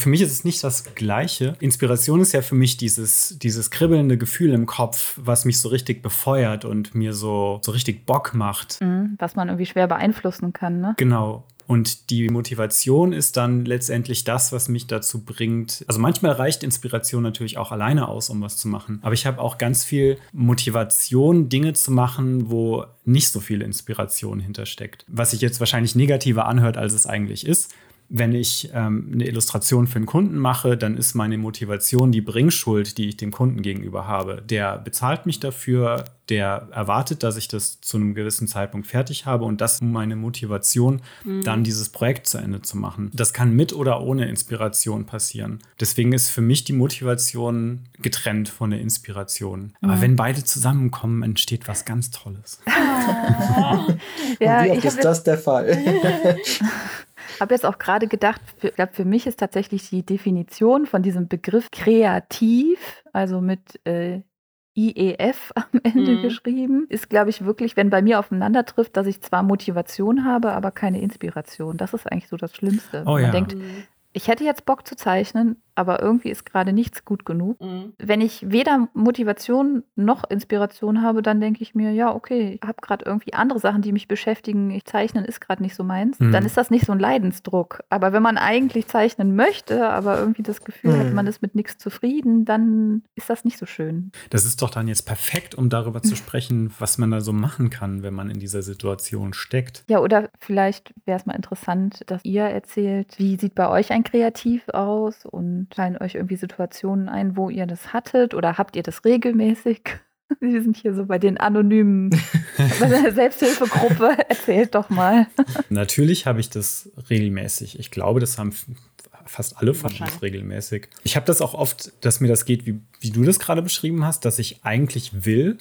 [SPEAKER 2] Für mich ist es nicht das Gleiche. Inspiration ist ja für mich dieses, dieses kribbelnde Gefühl im Kopf, was mich so richtig befeuert und mir so, so richtig Bock macht.
[SPEAKER 3] Mhm, was man irgendwie schwer beeinflussen kann, ne?
[SPEAKER 2] Genau. Und die Motivation ist dann letztendlich das, was mich dazu bringt. Also manchmal reicht Inspiration natürlich auch alleine aus, um was zu machen. Aber ich habe auch ganz viel Motivation, Dinge zu machen, wo nicht so viel Inspiration hintersteckt. Was sich jetzt wahrscheinlich negativer anhört, als es eigentlich ist wenn ich ähm, eine Illustration für einen Kunden mache, dann ist meine Motivation die Bringschuld, die ich dem Kunden gegenüber habe. Der bezahlt mich dafür, der erwartet, dass ich das zu einem gewissen Zeitpunkt fertig habe und das ist meine Motivation, mhm. dann dieses Projekt zu Ende zu machen. Das kann mit oder ohne Inspiration passieren. Deswegen ist für mich die Motivation getrennt von der Inspiration. Mhm. Aber wenn beide zusammenkommen, entsteht was ganz Tolles.
[SPEAKER 4] ja, wie oft ist das der Fall?
[SPEAKER 3] habe jetzt auch gerade gedacht, ich glaube, für mich ist tatsächlich die Definition von diesem Begriff kreativ, also mit äh, IEF am Ende mhm. geschrieben. Ist, glaube ich, wirklich, wenn bei mir aufeinander trifft, dass ich zwar Motivation habe, aber keine Inspiration. Das ist eigentlich so das Schlimmste.
[SPEAKER 2] Oh,
[SPEAKER 3] Man
[SPEAKER 2] ja.
[SPEAKER 3] denkt,
[SPEAKER 1] Mhm.
[SPEAKER 3] ich hätte jetzt Bock zu zeichnen, aber irgendwie ist gerade nichts gut genug.
[SPEAKER 1] Mhm.
[SPEAKER 3] Wenn ich weder Motivation noch Inspiration habe, dann denke ich mir, ja, okay, ich habe gerade irgendwie andere Sachen, die mich beschäftigen. Ich zeichnen ist gerade nicht so meins.
[SPEAKER 2] Mhm.
[SPEAKER 3] Dann ist das nicht so ein Leidensdruck. Aber wenn man eigentlich zeichnen möchte, aber irgendwie das Gefühl hat,
[SPEAKER 4] Mhm.
[SPEAKER 3] man ist mit nichts zufrieden, dann ist das nicht so schön.
[SPEAKER 2] Das ist doch dann jetzt perfekt, um darüber zu sprechen, was man da so machen kann, wenn man in dieser Situation steckt.
[SPEAKER 3] Ja, oder vielleicht wäre es mal interessant, dass ihr erzählt, wie sieht bei euch ein Kreativ aus und fallen euch irgendwie Situationen ein, wo ihr das hattet oder habt ihr das regelmäßig? Wir sind hier so bei den anonymen bei der Selbsthilfegruppe. Erzählt doch mal.
[SPEAKER 2] Natürlich habe ich das regelmäßig. Ich glaube, das haben fast alle von uns regelmäßig. Ich habe das auch oft, dass mir das geht, wie, wie du das gerade beschrieben hast, dass ich eigentlich will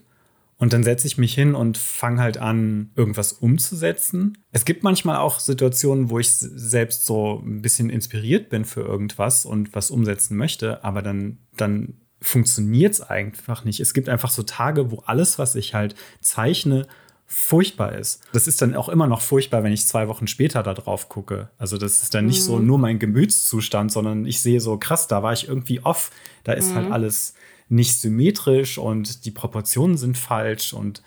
[SPEAKER 2] und dann setze ich mich hin und fange halt an, irgendwas umzusetzen. Es gibt manchmal auch Situationen, wo ich selbst so ein bisschen inspiriert bin für irgendwas und was umsetzen möchte, aber dann, dann funktioniert es einfach nicht. Es gibt einfach so Tage, wo alles, was ich halt zeichne, furchtbar ist. Das ist dann auch immer noch furchtbar, wenn ich zwei Wochen später da drauf gucke. Also das ist dann nicht so nur mein Gemütszustand, sondern ich sehe so, krass, da war ich irgendwie off. Da ist halt alles nicht symmetrisch und die Proportionen sind falsch und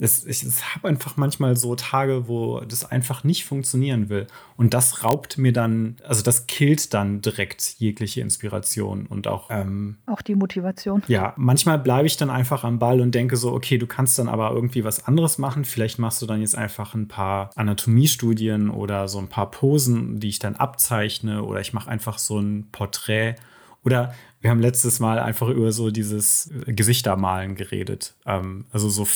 [SPEAKER 2] es, ich es habe einfach manchmal so Tage, wo das einfach nicht funktionieren will. Und das raubt mir dann, also das killt dann direkt jegliche Inspiration und auch ähm,
[SPEAKER 3] Auch die Motivation.
[SPEAKER 2] ja, manchmal bleibe ich dann einfach am Ball und denke so, okay, du kannst dann aber irgendwie was anderes machen. Vielleicht machst du dann jetzt einfach ein paar Anatomie-Studien oder so ein paar Posen, die ich dann abzeichne oder ich mache einfach so ein Porträt. Oder wir haben letztes Mal einfach über so dieses äh, Gesichtermalen geredet. Ähm, also so,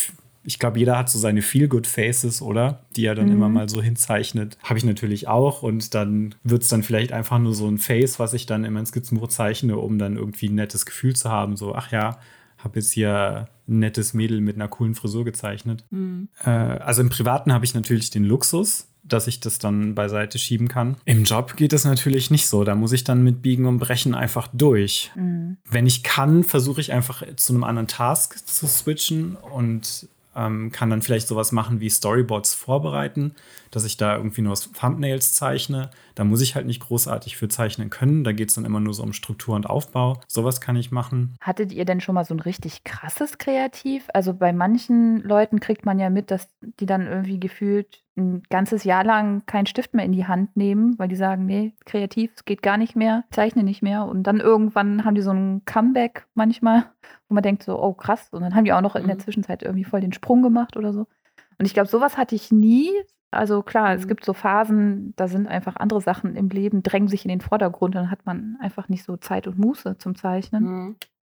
[SPEAKER 2] ich glaube, jeder hat so seine Feel-Good-Faces, oder? Die er dann immer mal so hinzeichnet. Habe ich natürlich auch. Und dann wird es dann vielleicht einfach nur so ein Face, was ich dann in mein Skizzenbuch zeichne, um dann irgendwie ein nettes Gefühl zu haben. So, ach ja, habe jetzt hier ein nettes Mädel mit einer coolen Frisur gezeichnet.
[SPEAKER 1] Mhm.
[SPEAKER 2] Äh, also im Privaten habe ich natürlich den Luxus, dass ich das dann beiseite schieben kann. Im Job geht es natürlich nicht so. Da muss ich dann mit Biegen und Brechen einfach durch.
[SPEAKER 3] Mhm.
[SPEAKER 2] Wenn ich kann, versuche ich einfach zu einem anderen Task zu switchen und ähm, kann dann vielleicht sowas machen wie Storyboards vorbereiten, dass ich da irgendwie nur Thumbnails zeichne. Da muss ich halt nicht großartig für zeichnen können. Da geht es dann immer nur so um Struktur und Aufbau. Sowas kann ich machen.
[SPEAKER 3] Hattet ihr denn schon mal so ein richtig krasses Kreativ? Also bei manchen Leuten kriegt man ja mit, dass die dann irgendwie gefühlt ein ganzes Jahr lang keinen Stift mehr in die Hand nehmen, weil die sagen, nee, kreativ, es geht gar nicht mehr, zeichne nicht mehr. Und dann irgendwann haben die so ein Comeback manchmal, wo man denkt so, oh krass. Und dann haben die auch noch in der
[SPEAKER 1] Mhm.
[SPEAKER 3] Zwischenzeit irgendwie voll den Sprung gemacht oder so. Und ich glaube, sowas hatte ich nie. Also klar, es
[SPEAKER 1] Mhm.
[SPEAKER 3] gibt so Phasen, da sind einfach andere Sachen im Leben, drängen sich in den Vordergrund, dann hat man einfach nicht so Zeit und Muße zum Zeichnen.
[SPEAKER 1] Mhm.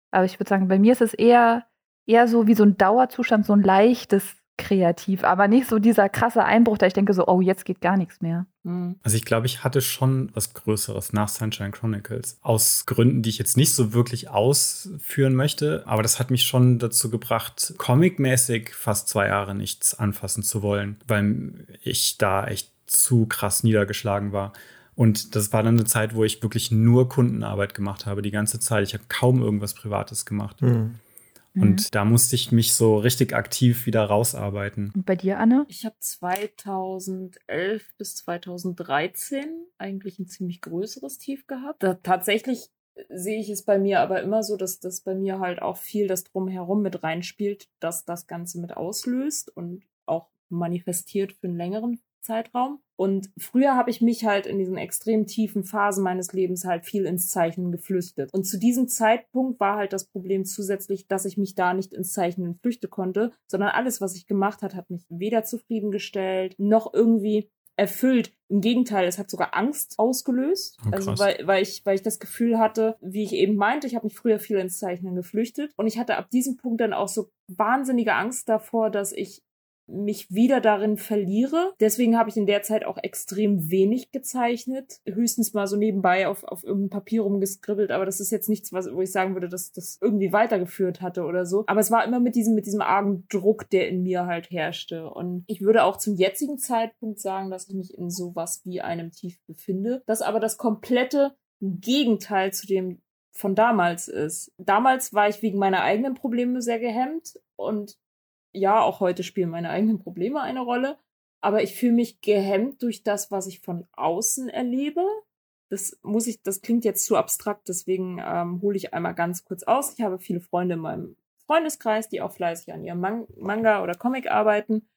[SPEAKER 3] Aber ich würde sagen, bei mir ist es eher, eher so wie so ein Dauerzustand, so ein leichtes Kreativ, aber nicht so dieser krasse Einbruch, da ich denke so, oh, jetzt geht gar nichts mehr.
[SPEAKER 1] Mhm.
[SPEAKER 2] Also ich glaube, ich hatte schon was Größeres nach Sunshine Chronicles. Aus Gründen, die ich jetzt nicht so wirklich ausführen möchte. Aber das hat mich schon dazu gebracht, comicmäßig fast zwei Jahre nichts anfassen zu wollen, weil ich da echt zu krass niedergeschlagen war. Und das war dann eine Zeit, wo ich wirklich nur Kundenarbeit gemacht habe, die ganze Zeit. Ich habe kaum irgendwas Privates gemacht.
[SPEAKER 4] Mhm.
[SPEAKER 2] Und da musste ich mich so richtig aktiv wieder rausarbeiten.
[SPEAKER 3] Und bei dir, Anne?
[SPEAKER 1] Ich habe 2011 bis 2013 eigentlich ein ziemlich größeres Tief gehabt. Da, tatsächlich sehe ich es bei mir aber immer so, dass das bei mir halt auch viel das drumherum mit reinspielt, dass das Ganze mit auslöst und auch manifestiert für einen längeren Zeitraum. Und früher habe ich mich halt in diesen extrem tiefen Phasen meines Lebens halt viel ins Zeichnen geflüchtet. Und zu diesem Zeitpunkt war halt das Problem zusätzlich, dass ich mich da nicht ins Zeichnen flüchten konnte, sondern alles, was ich gemacht hat, hat mich weder zufriedengestellt noch irgendwie erfüllt. Im Gegenteil, es hat sogar Angst ausgelöst.
[SPEAKER 2] Oh,
[SPEAKER 1] also weil, weil, ich, weil ich das Gefühl hatte, wie ich eben meinte, ich habe mich früher viel ins Zeichnen geflüchtet. Und ich hatte ab diesem Punkt dann auch so wahnsinnige Angst davor, dass ich mich wieder darin verliere. Deswegen habe ich in der Zeit auch extrem wenig gezeichnet. Höchstens mal so nebenbei auf, auf irgendein Papier rumgeskribbelt, aber das ist jetzt nichts, was, wo ich sagen würde, dass das irgendwie weitergeführt hatte oder so. Aber es war immer mit diesem, mit diesem argen Druck, der in mir halt herrschte. Und ich würde auch zum jetzigen Zeitpunkt sagen, dass ich mich in sowas wie einem Tief befinde, das aber das komplette Gegenteil zu dem von damals ist. Damals war ich wegen meiner eigenen Probleme sehr gehemmt und ja, auch heute spielen meine eigenen Probleme eine Rolle. Aber ich fühle mich gehemmt durch das, was ich von außen erlebe. Das muss ich, das klingt jetzt zu abstrakt, deswegen ähm, hole ich einmal ganz kurz aus. Ich habe viele Freunde in meinem Freundeskreis, die auch fleißig an ihrem Man Manga oder Comic arbeiten.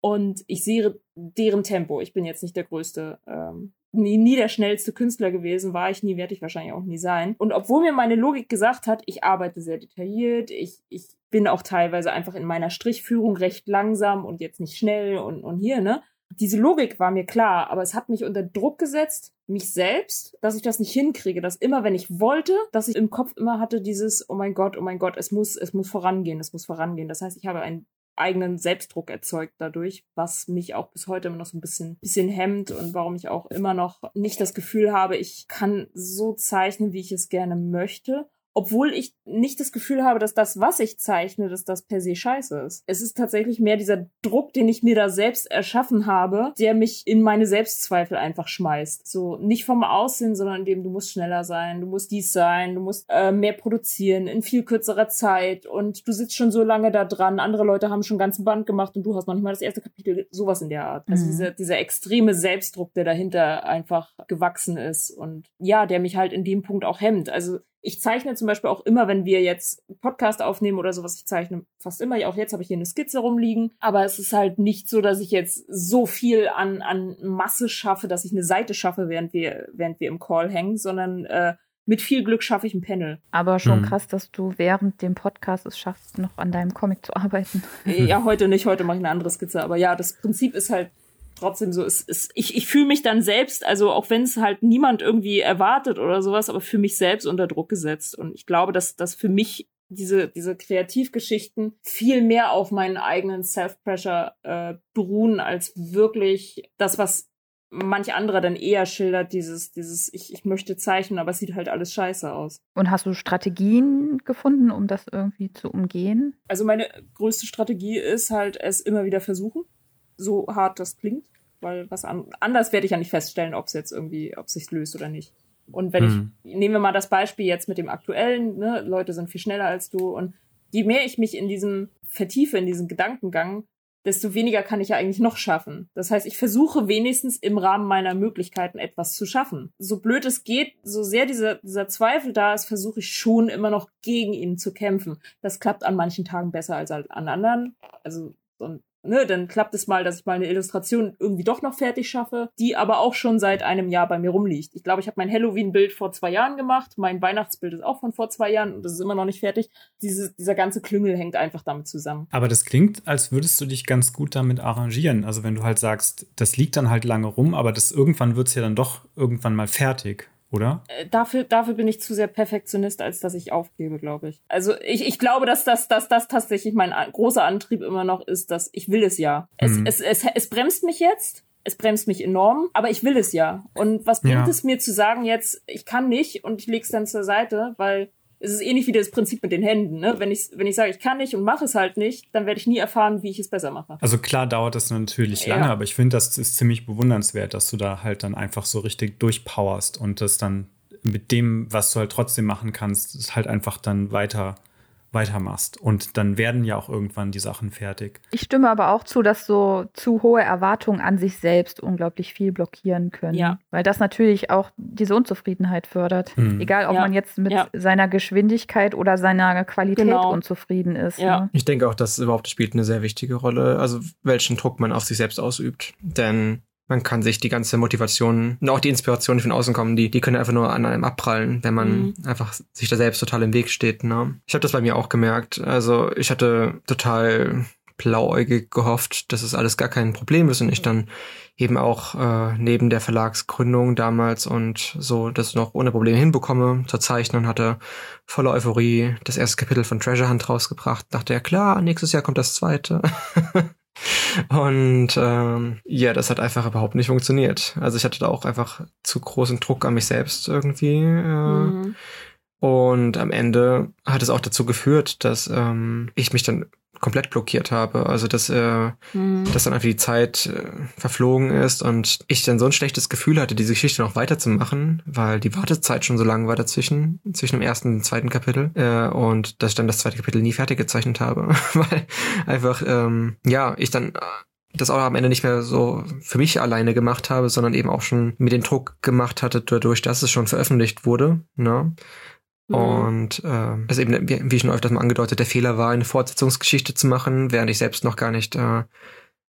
[SPEAKER 1] Und ich sehe deren Tempo. Ich bin jetzt nicht der größte ähm, nie, nie der schnellste Künstler gewesen, war ich nie, werde ich wahrscheinlich auch nie sein. Und obwohl mir meine Logik gesagt hat, ich arbeite sehr detailliert, ich, ich bin auch teilweise einfach in meiner Strichführung recht langsam und jetzt nicht schnell und, und hier, ne? Diese Logik war mir klar, aber es hat mich unter Druck gesetzt, mich selbst, dass ich das nicht hinkriege, dass immer, wenn ich wollte, dass ich im Kopf immer hatte dieses, oh mein Gott, oh mein Gott, es muss, es muss vorangehen, es muss vorangehen. Das heißt, ich habe ein eigenen Selbstdruck erzeugt dadurch, was mich auch bis heute immer noch so ein bisschen, bisschen hemmt und warum ich auch immer noch nicht das Gefühl habe, ich kann so zeichnen, wie ich es gerne möchte obwohl ich nicht das Gefühl habe, dass das, was ich zeichne, dass das per se scheiße ist. Es ist tatsächlich mehr dieser Druck, den ich mir da selbst erschaffen habe, der mich in meine Selbstzweifel einfach schmeißt. So nicht vom Aussehen, sondern indem du musst schneller sein, du musst dies sein, du musst äh, mehr produzieren in viel kürzerer Zeit und du sitzt schon so lange da dran, andere Leute haben schon ganzen Band gemacht und du hast noch nicht mal das erste Kapitel, sowas in der Art. Also mhm. Also dieser, dieser extreme Selbstdruck, der dahinter einfach gewachsen ist und ja, der mich halt in dem Punkt auch hemmt. Also ich zeichne zum Beispiel auch immer, wenn wir jetzt Podcast aufnehmen oder sowas, ich zeichne fast immer. Auch jetzt habe ich hier eine Skizze rumliegen. Aber es ist halt nicht so, dass ich jetzt so viel an, an Masse schaffe, dass ich eine Seite schaffe, während wir, während wir im Call hängen, sondern äh, mit viel Glück schaffe ich ein Panel.
[SPEAKER 3] Aber schon mhm. krass, dass du während dem Podcast es schaffst, noch an deinem Comic zu arbeiten.
[SPEAKER 1] Ja, heute nicht. Heute mache ich eine andere Skizze. Aber ja, das Prinzip ist halt trotzdem so, es ist, ich, ich fühle mich dann selbst, also auch wenn es halt niemand irgendwie erwartet oder sowas, aber für mich selbst unter Druck gesetzt. Und ich glaube, dass das für mich diese, diese Kreativgeschichten viel mehr auf meinen eigenen Self-Pressure äh, beruhen, als wirklich das, was manch anderer dann eher schildert, dieses, dieses, ich, ich möchte zeichnen, aber es sieht halt alles scheiße aus.
[SPEAKER 3] Und hast du Strategien gefunden, um das irgendwie zu umgehen?
[SPEAKER 1] Also meine größte Strategie ist halt, es immer wieder versuchen so hart das klingt, weil was an, anders werde ich ja nicht feststellen, ob es jetzt irgendwie, ob es sich löst oder nicht. Und wenn mhm. ich, nehmen wir mal das Beispiel jetzt mit dem aktuellen, ne, Leute sind viel schneller als du und je mehr ich mich in diesem vertiefe, in diesen Gedankengang, desto weniger kann ich ja eigentlich noch schaffen. Das heißt, ich versuche wenigstens im Rahmen meiner Möglichkeiten etwas zu schaffen. So blöd es geht, so sehr dieser, dieser Zweifel da ist, versuche ich schon immer noch gegen ihn zu kämpfen. Das klappt an manchen Tagen besser als an anderen. Also so ein ne, dann klappt es mal, dass ich mal eine Illustration irgendwie doch noch fertig schaffe, die aber auch schon seit einem Jahr bei mir rumliegt. Ich glaube, ich habe mein Halloween-Bild vor zwei Jahren gemacht, mein Weihnachtsbild ist auch von vor zwei Jahren und das ist immer noch nicht fertig. Diese, dieser ganze Klüngel hängt einfach damit zusammen.
[SPEAKER 2] Aber das klingt, als würdest du dich ganz gut damit arrangieren. Also wenn du halt sagst, das liegt dann halt lange rum, aber das irgendwann wird es ja dann doch irgendwann mal fertig oder?
[SPEAKER 1] Äh, dafür, dafür bin ich zu sehr Perfektionist, als dass ich aufgebe, glaube ich. Also ich, ich glaube, dass das, dass das tatsächlich mein großer Antrieb immer noch ist, dass ich will es ja. Es, mhm. es, es, es bremst mich jetzt, es bremst mich enorm, aber ich will es ja. Und was bringt ja. es mir zu sagen jetzt, ich kann nicht und ich lege es dann zur Seite, weil es ist ähnlich wie das Prinzip mit den Händen. Ne? Wenn, ich, wenn ich sage, ich kann nicht und mache es halt nicht, dann werde ich nie erfahren, wie ich es besser mache.
[SPEAKER 2] Also klar dauert das natürlich lange, ja. aber ich finde, das ist ziemlich bewundernswert, dass du da halt dann einfach so richtig durchpowerst und das dann mit dem, was du halt trotzdem machen kannst, halt einfach dann weiter weitermachst. Und dann werden ja auch irgendwann die Sachen fertig.
[SPEAKER 3] Ich stimme aber auch zu, dass so zu hohe Erwartungen an sich selbst unglaublich viel blockieren können. Ja. Weil das natürlich auch diese Unzufriedenheit fördert. Mhm. Egal, ob ja. man jetzt mit ja. seiner Geschwindigkeit oder seiner Qualität genau. unzufrieden ist. Ja.
[SPEAKER 4] Ne? Ich denke auch, das überhaupt spielt eine sehr wichtige Rolle. Also welchen Druck man auf sich selbst ausübt. Denn man kann sich die ganze Motivation und auch die Inspiration, die von außen kommen, die, die können einfach nur an einem abprallen, wenn man mhm. einfach sich da selbst total im Weg steht. Ne? Ich habe das bei mir auch gemerkt. Also ich hatte total blauäugig gehofft, dass es alles gar kein Problem ist und ich dann eben auch äh, neben der Verlagsgründung damals und so das noch ohne Probleme hinbekomme zu zeichnen, hatte voller Euphorie das erste Kapitel von Treasure Hunt rausgebracht. Dachte ja klar, nächstes Jahr kommt das zweite. Und ähm, ja, das hat einfach überhaupt nicht funktioniert. Also ich hatte da auch einfach zu großen Druck an mich selbst irgendwie. Äh, mhm. Und am Ende hat es auch dazu geführt, dass ähm, ich mich dann komplett blockiert habe. Also dass, äh, mhm. dass dann einfach die Zeit äh, verflogen ist und ich dann so ein schlechtes Gefühl hatte, diese Geschichte noch weiterzumachen, weil die Wartezeit schon so lang war dazwischen, zwischen dem ersten und dem zweiten Kapitel. Äh, und dass ich dann das zweite Kapitel nie fertig gezeichnet habe. weil einfach, ähm, ja, ich dann das auch am Ende nicht mehr so für mich alleine gemacht habe, sondern eben auch schon mir den Druck gemacht hatte, dadurch, dass es schon veröffentlicht wurde. Ne? Mhm. Und äh, also eben, wie, schon öfters mal angedeutet, der Fehler war, eine Fortsetzungsgeschichte zu machen, während ich selbst noch gar nicht äh,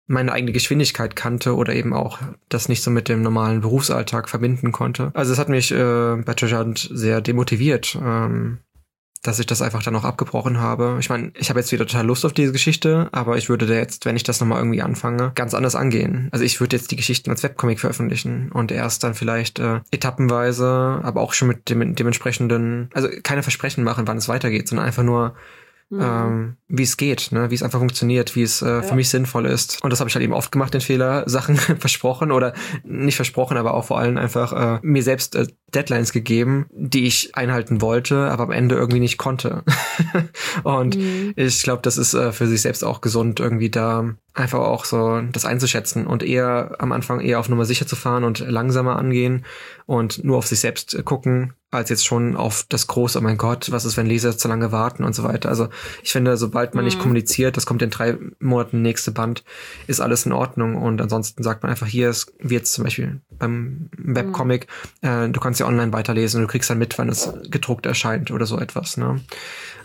[SPEAKER 4] meine eigene Geschwindigkeit kannte oder eben auch das nicht so mit dem normalen Berufsalltag verbinden konnte. Also es hat mich äh, bei Treasure sehr demotiviert. Ähm, dass ich das einfach dann auch abgebrochen habe. Ich meine, ich habe jetzt wieder total Lust auf diese Geschichte, aber ich würde da jetzt, wenn ich das nochmal irgendwie anfange, ganz anders angehen. Also ich würde jetzt die Geschichten als Webcomic veröffentlichen und erst dann vielleicht äh, etappenweise, aber auch schon mit dem dementsprechenden, also keine Versprechen machen, wann es weitergeht, sondern einfach nur Mhm. Ähm, wie es geht, ne? wie es einfach funktioniert, wie es äh, ja. für mich sinnvoll ist. Und das habe ich halt eben oft gemacht, den Fehler, Sachen versprochen oder nicht versprochen, aber auch vor allem einfach äh, mir selbst äh, Deadlines gegeben, die ich einhalten wollte, aber am Ende irgendwie nicht konnte. und mhm. ich glaube, das ist äh, für sich selbst auch gesund, irgendwie da einfach auch so das einzuschätzen und eher am Anfang eher auf Nummer sicher zu fahren und langsamer angehen und nur auf sich selbst gucken, als jetzt schon auf das große, oh mein Gott, was ist, wenn Leser zu lange warten und so weiter. Also ich finde, sobald man mhm. nicht kommuniziert, das kommt in drei Monaten nächste Band, ist alles in Ordnung und ansonsten sagt man einfach, hier ist, wie jetzt zum Beispiel beim Webcomic, mhm. äh, du kannst ja online weiterlesen und du kriegst dann mit, wann es gedruckt erscheint oder so etwas. Ne?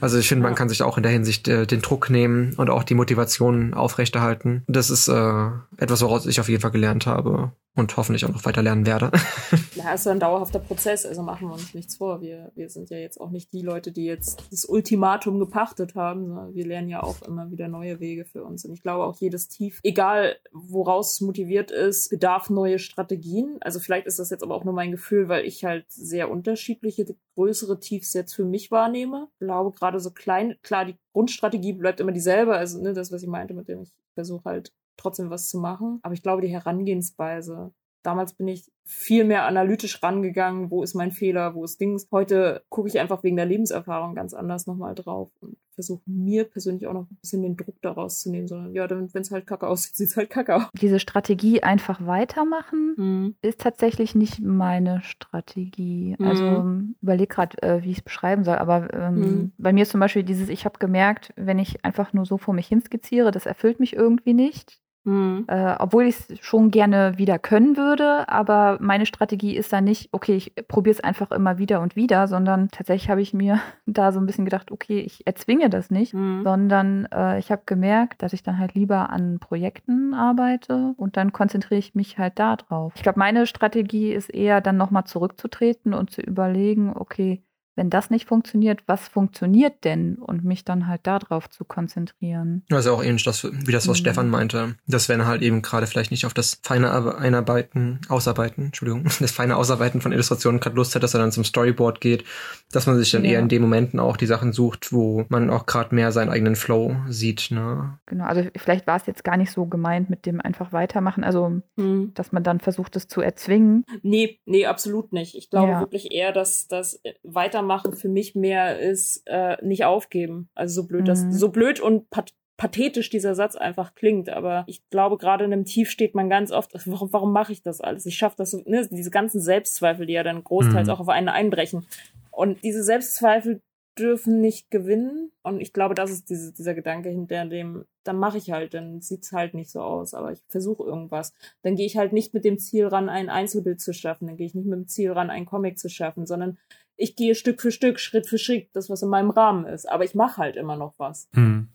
[SPEAKER 4] Also ich finde, man kann sich auch in der Hinsicht äh, den Druck nehmen und auch die Motivation aufrechterhalten. Das ist äh, etwas, woraus ich auf jeden Fall gelernt habe und hoffentlich auch noch weiter lernen werde.
[SPEAKER 1] ja, es ist ein dauerhafter Prozess, also machen wir uns nichts vor. Wir, wir sind ja jetzt auch nicht die Leute, die jetzt das Ultimatum gepachtet haben. Wir lernen ja auch immer wieder neue Wege für uns. Und ich glaube auch jedes Tief, egal woraus es motiviert ist, bedarf neue Strategien. Also vielleicht ist das jetzt aber auch nur mein Gefühl, weil ich halt sehr unterschiedliche, größere Tiefs jetzt für mich wahrnehme. Ich glaube, gerade so klein, klar, die Grundstrategie bleibt immer dieselbe. Also ne, das, was ich meinte, mit dem ich versuche halt trotzdem was zu machen. Aber ich glaube, die Herangehensweise, damals bin ich viel mehr analytisch rangegangen, wo ist mein Fehler, wo ist Dings. Heute gucke ich einfach wegen der Lebenserfahrung ganz anders nochmal drauf und versuche mir persönlich auch noch ein bisschen den Druck daraus zu nehmen, sondern ja, wenn es halt kacke aussieht, sieht es halt kacke aus.
[SPEAKER 3] Diese Strategie einfach weitermachen mhm. ist tatsächlich nicht meine Strategie. Mhm. Also überlege gerade, äh, wie ich es beschreiben soll, aber ähm, mhm. bei mir ist zum Beispiel dieses, ich habe gemerkt, wenn ich einfach nur so vor mich hin skizziere, das erfüllt mich irgendwie nicht. Mhm. Äh, obwohl ich es schon gerne wieder können würde, aber meine Strategie ist dann nicht, okay, ich probiere es einfach immer wieder und wieder, sondern tatsächlich habe ich mir da so ein bisschen gedacht, okay, ich erzwinge das nicht, mhm. sondern äh, ich habe gemerkt, dass ich dann halt lieber an Projekten arbeite und dann konzentriere ich mich halt da drauf. Ich glaube, meine Strategie ist eher dann nochmal zurückzutreten und zu überlegen, okay, wenn das nicht funktioniert, was funktioniert denn? Und mich dann halt darauf zu konzentrieren.
[SPEAKER 4] Also auch ähnlich das, wie das, was mhm. Stefan meinte. Das wäre halt eben gerade vielleicht nicht auf das feine Einarbeiten, Ausarbeiten, Entschuldigung, das feine Ausarbeiten von Illustrationen gerade Lust hat, dass er dann zum Storyboard geht, dass man sich dann ja. eher in den Momenten auch die Sachen sucht, wo man auch gerade mehr seinen eigenen Flow sieht. Ne?
[SPEAKER 3] Genau, also vielleicht war es jetzt gar nicht so gemeint mit dem einfach weitermachen, also mhm. dass man dann versucht, es zu erzwingen.
[SPEAKER 1] Nee, nee, absolut nicht. Ich glaube ja. wirklich eher, dass das weiter weitermachen für mich mehr ist äh, nicht aufgeben. Also so blöd mhm. das, so blöd und pat pathetisch dieser Satz einfach klingt, aber ich glaube, gerade in einem Tief steht man ganz oft, warum, warum mache ich das alles? Ich schaffe das so, ne, diese ganzen Selbstzweifel, die ja dann großteils mhm. auch auf einen einbrechen. Und diese Selbstzweifel dürfen nicht gewinnen. Und ich glaube, das ist diese, dieser Gedanke hinter dem, dann mache ich halt, dann sieht's halt nicht so aus, aber ich versuche irgendwas. Dann gehe ich halt nicht mit dem Ziel ran, ein Einzelbild zu schaffen, dann gehe ich nicht mit dem Ziel ran, ein Comic zu schaffen, sondern ich gehe Stück für Stück, Schritt für Schritt, das, was in meinem Rahmen ist. Aber ich mache halt immer noch was.
[SPEAKER 2] Hm.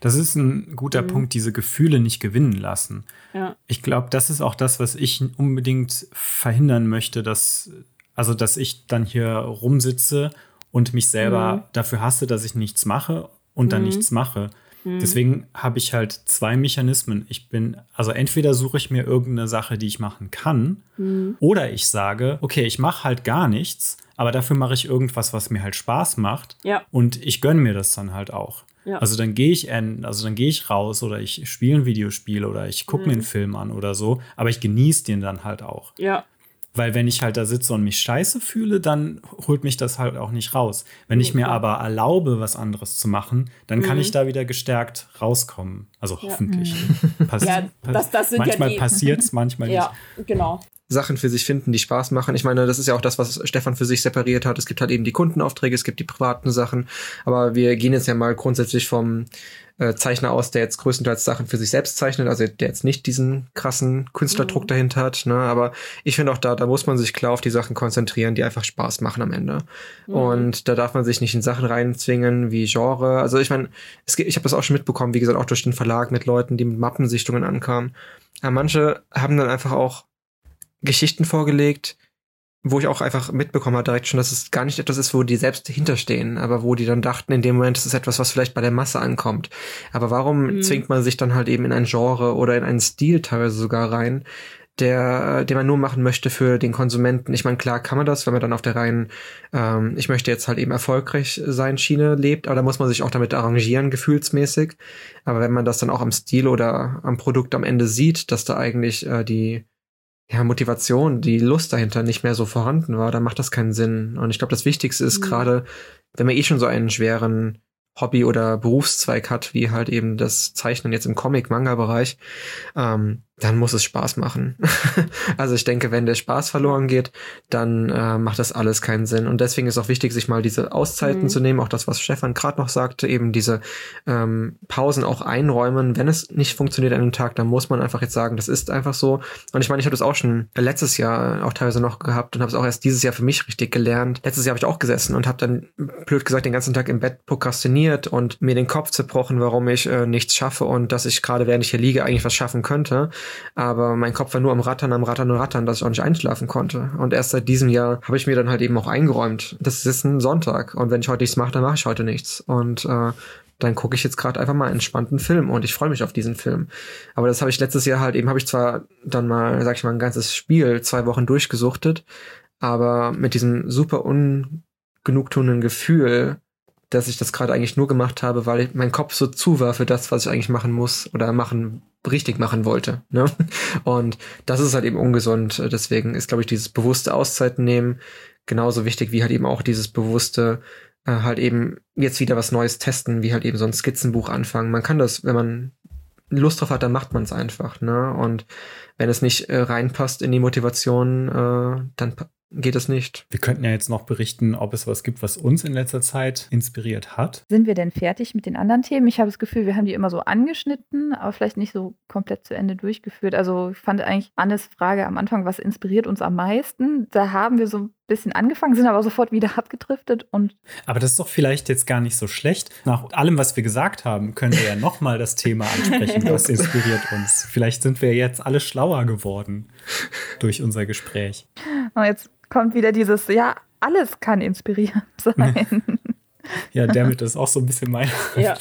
[SPEAKER 2] Das ist ein guter mhm. Punkt, diese Gefühle nicht gewinnen lassen. Ja. Ich glaube, das ist auch das, was ich unbedingt verhindern möchte, dass, also, dass ich dann hier rumsitze und mich selber mhm. dafür hasse, dass ich nichts mache und dann mhm. nichts mache. Mhm. Deswegen habe ich halt zwei Mechanismen. Ich bin, also entweder suche ich mir irgendeine Sache, die ich machen kann, mhm. oder ich sage, okay, ich mache halt gar nichts aber dafür mache ich irgendwas, was mir halt Spaß macht. Ja. Und ich gönne mir das dann halt auch. Ja. Also dann gehe ich, also dann gehe ich raus oder ich spiele ein Videospiel oder ich gucke mhm. mir einen Film an oder so, aber ich genieße den dann halt auch.
[SPEAKER 1] Ja.
[SPEAKER 2] Weil wenn ich halt da sitze und mich scheiße fühle, dann holt mich das halt auch nicht raus. Wenn ich mir aber erlaube, was anderes zu machen, dann kann
[SPEAKER 1] Mhm.
[SPEAKER 2] ich da wieder gestärkt rauskommen. Also
[SPEAKER 1] Ja.
[SPEAKER 2] hoffentlich. Passi-
[SPEAKER 1] Ja, das- das sind ja
[SPEAKER 2] manchmal
[SPEAKER 1] die-
[SPEAKER 2] passiert's, manchmal
[SPEAKER 1] Ja, genau.
[SPEAKER 4] Sachen für sich finden, die Spaß machen. Ich meine, das ist ja auch das, was Stefan für sich separiert hat. Es gibt halt eben die Kundenaufträge, es gibt die privaten Sachen. Aber wir gehen jetzt ja mal grundsätzlich vom äh, Zeichner aus, der jetzt größtenteils Sachen für sich selbst zeichnet, also der jetzt nicht diesen krassen Künstlerdruck
[SPEAKER 1] Mhm.
[SPEAKER 4] dahinter hat. Ne? Aber ich finde auch da, da muss man sich klar auf die Sachen konzentrieren, die einfach Spaß machen am Ende.
[SPEAKER 1] Mhm.
[SPEAKER 4] Und da darf man sich nicht in Sachen reinzwingen wie Genre. Also ich meine, ich habe das auch schon mitbekommen, wie gesagt, auch durch den Verlag mit Leuten, die mit Mappensichtungen ankamen. Aber manche haben dann einfach auch Geschichten vorgelegt, wo ich auch einfach mitbekommen habe direkt schon, dass es gar nicht etwas ist, wo die selbst hinterstehen, aber wo die dann dachten, in dem Moment, ist etwas, was vielleicht bei der Masse ankommt. Aber warum
[SPEAKER 1] Mhm.
[SPEAKER 4] zwingt man sich dann halt eben in ein Genre oder in einen Stil teilweise sogar rein, der, den man nur machen möchte für den Konsumenten. Ich meine, klar kann man das, wenn man dann auf der reinen, ähm, ich möchte jetzt halt eben erfolgreich sein Schiene lebt, aber da muss man sich auch damit arrangieren, gefühlsmäßig. Aber wenn man das dann auch am Stil oder am Produkt am Ende sieht, dass da eigentlich äh, die ja, Motivation, die Lust dahinter nicht mehr so vorhanden war, dann macht das keinen Sinn. Und ich glaube, das Wichtigste ist
[SPEAKER 1] Mhm.
[SPEAKER 4] gerade, wenn man eh schon so einen schweren Hobby- oder Berufszweig hat, wie halt eben das Zeichnen jetzt im Comic-Manga-Bereich, ähm, dann muss es Spaß machen. also ich denke, wenn der Spaß verloren geht, dann äh, macht das alles keinen Sinn. Und deswegen ist auch wichtig, sich mal diese Auszeiten
[SPEAKER 1] Mhm.
[SPEAKER 4] zu nehmen, auch das, was Stefan gerade noch sagte, eben diese ähm, Pausen auch einräumen. Wenn es nicht funktioniert an einem Tag, dann muss man einfach jetzt sagen, das ist einfach so. Und ich meine, ich habe das auch schon letztes Jahr auch teilweise noch gehabt und habe es auch erst dieses Jahr für mich richtig gelernt. Letztes Jahr habe ich auch gesessen und habe dann blöd gesagt den ganzen Tag im Bett prokrastiniert und mir den Kopf zerbrochen, warum ich äh, nichts schaffe und dass ich gerade während ich hier liege eigentlich was schaffen könnte. Aber mein Kopf war nur am Rattern, am Rattern und Rattern, dass ich auch nicht einschlafen konnte. Und erst seit diesem Jahr habe ich mir dann halt eben auch eingeräumt. Das ist ein Sonntag und wenn ich heute nichts mache, dann mache ich heute nichts. Und äh, dann gucke ich jetzt gerade einfach mal einen entspannten Film und ich freue mich auf diesen Film. Aber das habe ich letztes Jahr halt eben, habe ich zwar dann mal, sag ich mal, ein ganzes Spiel zwei Wochen durchgesuchtet, aber mit diesem super ungenugtuenden Gefühl, dass ich das gerade eigentlich nur gemacht habe, weil mein Kopf so zu war für das, was ich eigentlich machen muss oder machen, richtig machen wollte. Ne? Und das ist halt eben ungesund. Deswegen ist, glaube ich, dieses bewusste Auszeiten nehmen genauso wichtig wie halt eben auch dieses bewusste äh, halt eben jetzt wieder was Neues testen, wie halt eben so ein Skizzenbuch anfangen. Man kann das, wenn man Lust drauf hat, dann macht man es einfach, ne? Und wenn es nicht äh, reinpasst in die Motivation, äh, dann geht es nicht.
[SPEAKER 2] Wir könnten ja jetzt noch berichten, ob es was gibt, was uns in letzter Zeit inspiriert hat.
[SPEAKER 3] Sind wir denn fertig mit den anderen Themen? Ich habe das Gefühl, wir haben die immer so angeschnitten, aber vielleicht nicht so komplett zu Ende durchgeführt. Also ich fand eigentlich Annes Frage am Anfang, was inspiriert uns am meisten? Da haben wir so ein bisschen angefangen, sind aber sofort wieder abgedriftet und
[SPEAKER 2] Aber das ist doch vielleicht jetzt gar nicht so schlecht. Nach allem, was wir gesagt haben, können wir ja nochmal das Thema ansprechen, was inspiriert uns. Vielleicht sind wir jetzt alle schlauer geworden durch unser Gespräch.
[SPEAKER 3] und jetzt kommt wieder dieses, ja, alles kann inspirierend sein.
[SPEAKER 2] Ja, damit ist auch so ein bisschen mein.
[SPEAKER 1] Ja.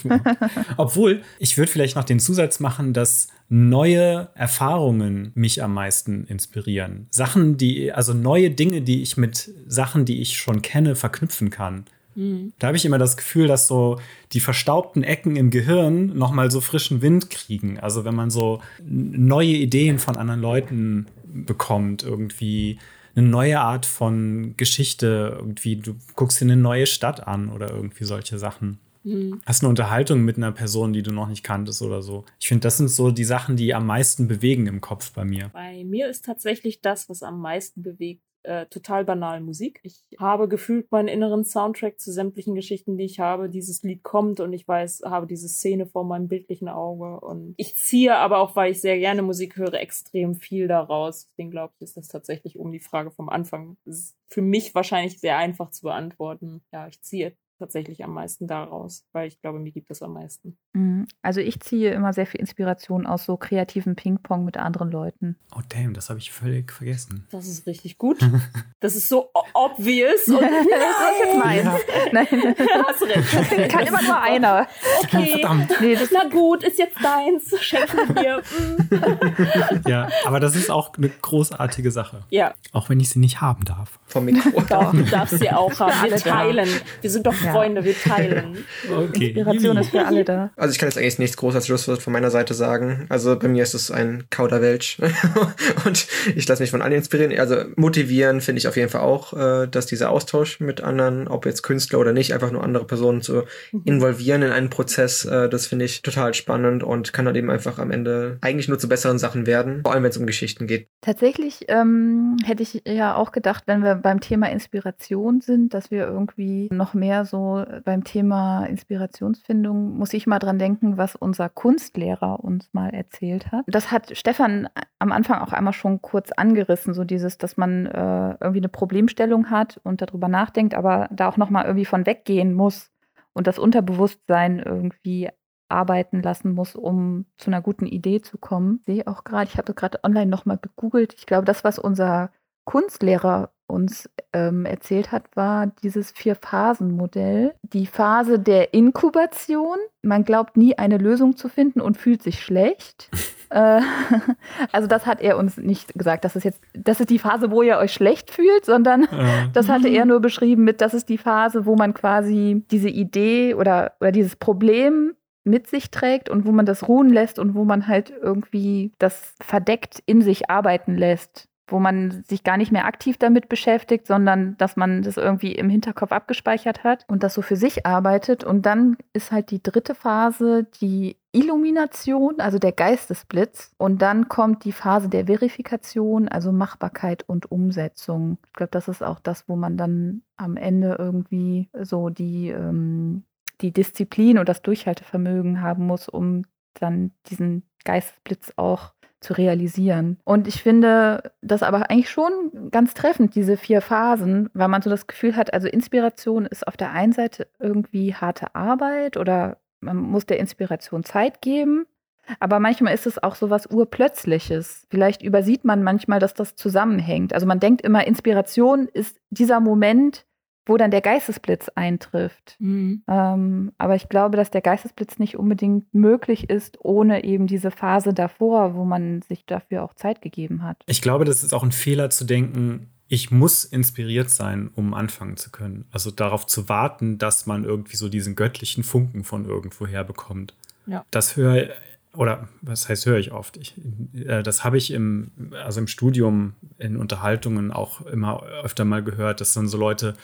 [SPEAKER 2] Obwohl, ich würde vielleicht noch den Zusatz machen, dass neue Erfahrungen mich am meisten inspirieren. Sachen, die, also neue Dinge, die ich mit Sachen, die ich schon kenne, verknüpfen kann.
[SPEAKER 1] Mhm.
[SPEAKER 2] Da habe ich immer das Gefühl, dass so die verstaubten Ecken im Gehirn nochmal so frischen Wind kriegen. Also wenn man so neue Ideen von anderen Leuten bekommt, irgendwie eine neue Art von Geschichte, irgendwie du guckst dir eine neue Stadt an oder irgendwie solche Sachen.
[SPEAKER 1] Mhm.
[SPEAKER 2] Hast eine Unterhaltung mit einer Person, die du noch nicht kanntest oder so. Ich finde, das sind so die Sachen, die am meisten bewegen im Kopf bei mir.
[SPEAKER 1] Bei mir ist tatsächlich das, was am meisten bewegt, äh, total banal Musik. Ich habe gefühlt meinen inneren Soundtrack zu sämtlichen Geschichten, die ich habe. Dieses Lied kommt und ich weiß, habe diese Szene vor meinem bildlichen Auge. Und ich ziehe aber auch, weil ich sehr gerne Musik höre, extrem viel daraus. Deswegen glaube ich, ist das tatsächlich um die Frage vom Anfang. Das ist für mich wahrscheinlich sehr einfach zu beantworten. Ja, ich ziehe tatsächlich am meisten daraus, weil ich glaube, mir gibt es am meisten.
[SPEAKER 3] Mhm. Also ich ziehe immer sehr viel Inspiration aus so kreativen Ping-Pong mit anderen Leuten.
[SPEAKER 2] Oh damn, das habe ich völlig vergessen.
[SPEAKER 1] Das ist richtig gut. Das ist so obvious. Und
[SPEAKER 3] das ist jetzt meins. Nein,
[SPEAKER 1] Hast recht.
[SPEAKER 3] kann immer nur einer.
[SPEAKER 1] Okay.
[SPEAKER 2] Verdammt.
[SPEAKER 3] Nee, das
[SPEAKER 1] Na gut, ist jetzt deins. Schenken wir.
[SPEAKER 2] Ja, aber das ist auch eine großartige Sache.
[SPEAKER 1] Ja,
[SPEAKER 2] Auch wenn ich sie nicht haben darf.
[SPEAKER 4] Vom Mikro.
[SPEAKER 1] doch, du darfst sie auch haben. Wir teilen. Wir sind doch
[SPEAKER 3] Ja.
[SPEAKER 1] Freunde, wir teilen.
[SPEAKER 2] Okay.
[SPEAKER 3] Inspiration ist für alle da.
[SPEAKER 4] Also ich kann jetzt eigentlich nichts groß als Schlusswort von meiner Seite sagen. Also bei mir ist es ein Kauderwelsch und ich lasse mich von allen inspirieren. Also motivieren finde ich auf jeden Fall auch, äh, dass dieser Austausch mit anderen, ob jetzt Künstler oder nicht, einfach nur andere Personen zu involvieren in einen Prozess, äh, das finde ich total spannend und kann halt eben einfach am Ende eigentlich nur zu besseren Sachen werden, vor allem wenn es um Geschichten geht.
[SPEAKER 3] Tatsächlich ähm, hätte ich ja auch gedacht, wenn wir beim Thema Inspiration sind, dass wir irgendwie noch mehr so beim Thema Inspirationsfindung, muss ich mal dran denken, was unser Kunstlehrer uns mal erzählt hat. Das hat Stefan am Anfang auch einmal schon kurz angerissen, so dieses, dass man äh, irgendwie eine Problemstellung hat und darüber nachdenkt, aber da auch nochmal irgendwie von weggehen muss und das Unterbewusstsein irgendwie arbeiten lassen muss, um zu einer guten Idee zu kommen. Ich sehe auch gerade, ich habe gerade online nochmal gegoogelt. Ich glaube, das, was unser Kunstlehrer uns ähm, erzählt hat, war dieses Vier-Phasen-Modell. Die Phase der Inkubation. Man glaubt nie eine Lösung zu finden und fühlt sich schlecht. äh, also das hat er uns nicht gesagt. Das ist jetzt, das ist die Phase, wo ihr euch schlecht fühlt, sondern
[SPEAKER 2] Äh,
[SPEAKER 3] das hatte er nur beschrieben mit, das ist die Phase, wo man quasi diese Idee oder, oder dieses Problem mit sich trägt und wo man das ruhen lässt und wo man halt irgendwie das verdeckt in sich arbeiten lässt. Wo man sich gar nicht mehr aktiv damit beschäftigt, sondern dass man das irgendwie im Hinterkopf abgespeichert hat und das so für sich arbeitet. Und dann ist halt die dritte Phase die Illumination, also der Geistesblitz. Und dann kommt die Phase der Verifikation, also Machbarkeit und Umsetzung. Ich glaube, das ist auch das, wo man dann am Ende irgendwie so die, ähm, die Disziplin und das Durchhaltevermögen haben muss, um dann diesen Geistesblitz auch zu realisieren. Und ich finde das aber eigentlich schon ganz treffend, diese vier Phasen, weil man so das Gefühl hat, also Inspiration ist auf der einen Seite irgendwie harte Arbeit oder man muss der Inspiration Zeit geben. Aber manchmal ist es auch so was Urplötzliches. Vielleicht übersieht man manchmal, dass das zusammenhängt. Also man denkt immer, Inspiration ist dieser Moment, wo dann der Geistesblitz eintrifft.
[SPEAKER 1] Mhm.
[SPEAKER 3] Ähm, aber ich glaube, dass der Geistesblitz nicht unbedingt möglich ist, ohne eben diese Phase davor, wo man sich dafür auch Zeit gegeben hat.
[SPEAKER 2] Ich glaube, das ist auch ein Fehler zu denken, ich muss inspiriert sein, um anfangen zu können. Also darauf zu warten, dass man irgendwie so diesen göttlichen Funken von irgendwoher bekommt.
[SPEAKER 1] Ja.
[SPEAKER 2] Das höre oder was heißt höre ich oft? Ich, äh, das habe ich im, also im Studium in Unterhaltungen auch immer öfter mal gehört, dass dann so Leute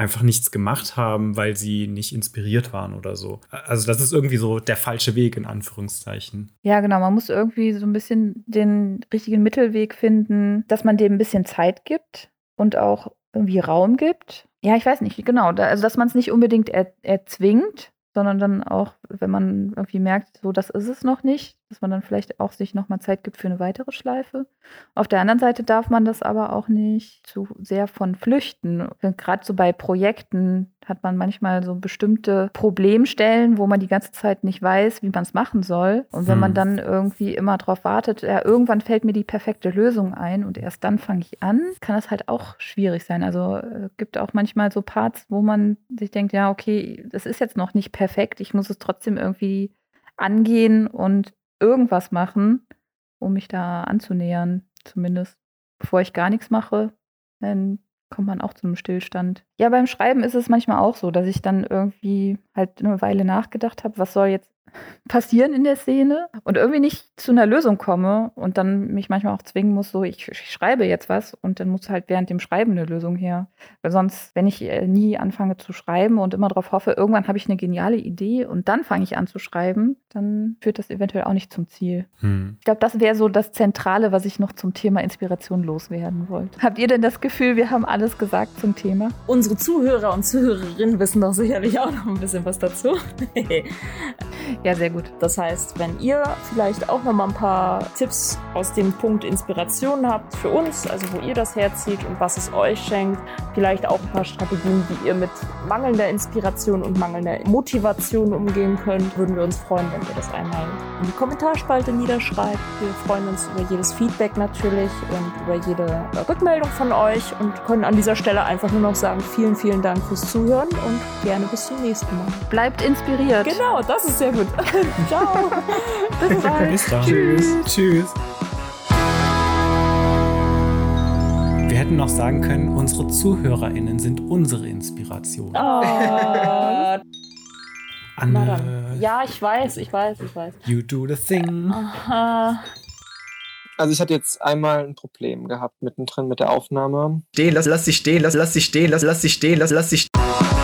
[SPEAKER 2] einfach nichts gemacht haben, weil sie nicht inspiriert waren oder so. Also das ist irgendwie so der falsche Weg in Anführungszeichen.
[SPEAKER 3] Ja, genau. Man muss irgendwie so ein bisschen den richtigen Mittelweg finden, dass man dem ein bisschen Zeit gibt und auch irgendwie Raum gibt. Ja, ich weiß nicht, genau. Also, dass man es nicht unbedingt er, erzwingt, sondern dann auch, wenn man irgendwie merkt, so, das ist es noch nicht, dass man dann vielleicht auch sich nochmal Zeit gibt für eine weitere Schleife. Auf der anderen Seite darf man das aber auch nicht zu sehr von flüchten. Gerade so bei Projekten hat man manchmal so bestimmte Problemstellen, wo man die ganze Zeit nicht weiß, wie man es machen soll. Und wenn
[SPEAKER 2] Hm.
[SPEAKER 3] man dann irgendwie immer darauf wartet, ja, irgendwann fällt mir die perfekte Lösung ein und erst dann fange ich an, kann das halt auch schwierig sein. Also äh, gibt auch manchmal so Parts, wo man sich denkt, ja, okay, das ist jetzt noch nicht perfekt, ich muss es trotzdem irgendwie angehen und irgendwas machen, um mich da anzunähern, zumindest. Bevor ich gar nichts mache, dann kommt man auch zu einem Stillstand. Ja, beim Schreiben ist es manchmal auch so, dass ich dann irgendwie halt eine Weile nachgedacht habe, was soll jetzt passieren in der Szene und irgendwie nicht zu einer Lösung komme und dann mich manchmal auch zwingen muss, so ich, ich schreibe jetzt was und dann muss halt während dem Schreiben eine Lösung her. Weil sonst, wenn ich äh, nie anfange zu schreiben und immer darauf hoffe, irgendwann habe ich eine geniale Idee und dann fange ich an zu schreiben, dann führt das eventuell auch nicht zum Ziel.
[SPEAKER 2] Hm.
[SPEAKER 3] Ich glaube, das wäre so das Zentrale, was ich noch zum Thema Inspiration loswerden wollte. Habt ihr denn das Gefühl, wir haben alles gesagt zum Thema?
[SPEAKER 1] Unsere Zuhörer und Zuhörerinnen wissen doch sicherlich auch noch ein bisschen was dazu.
[SPEAKER 3] Ja, sehr gut.
[SPEAKER 1] Das heißt, wenn ihr vielleicht auch noch mal ein paar Tipps aus dem Punkt Inspiration habt für uns, also wo ihr das herzieht und was es euch schenkt, vielleicht auch ein paar Strategien, wie ihr mit mangelnder Inspiration und mangelnder Motivation umgehen könnt, würden wir uns freuen, wenn ihr das einmal in die Kommentarspalte niederschreibt. Wir freuen uns über jedes Feedback natürlich und über jede Rückmeldung von euch und können an dieser Stelle einfach nur noch sagen, vielen, vielen Dank fürs Zuhören und gerne bis zum nächsten Mal.
[SPEAKER 3] Bleibt inspiriert.
[SPEAKER 1] Genau, das ist sehr gut. Ciao.
[SPEAKER 3] Bis bald.
[SPEAKER 2] Bis dann. Tschüss. Tschüss. Wir hätten noch sagen können, unsere ZuhörerInnen sind unsere Inspiration.
[SPEAKER 1] Oh,
[SPEAKER 2] Anne.
[SPEAKER 1] Ja, ich weiß, ich weiß, ich weiß.
[SPEAKER 2] you do the thing.
[SPEAKER 1] Aha.
[SPEAKER 4] Also ich hatte jetzt einmal ein Problem gehabt mittendrin mit der Aufnahme. Stehen, lass, lass sie stehen, lass, lass sie stehen, lass, lass sie stehen, lass, lass sie stehen.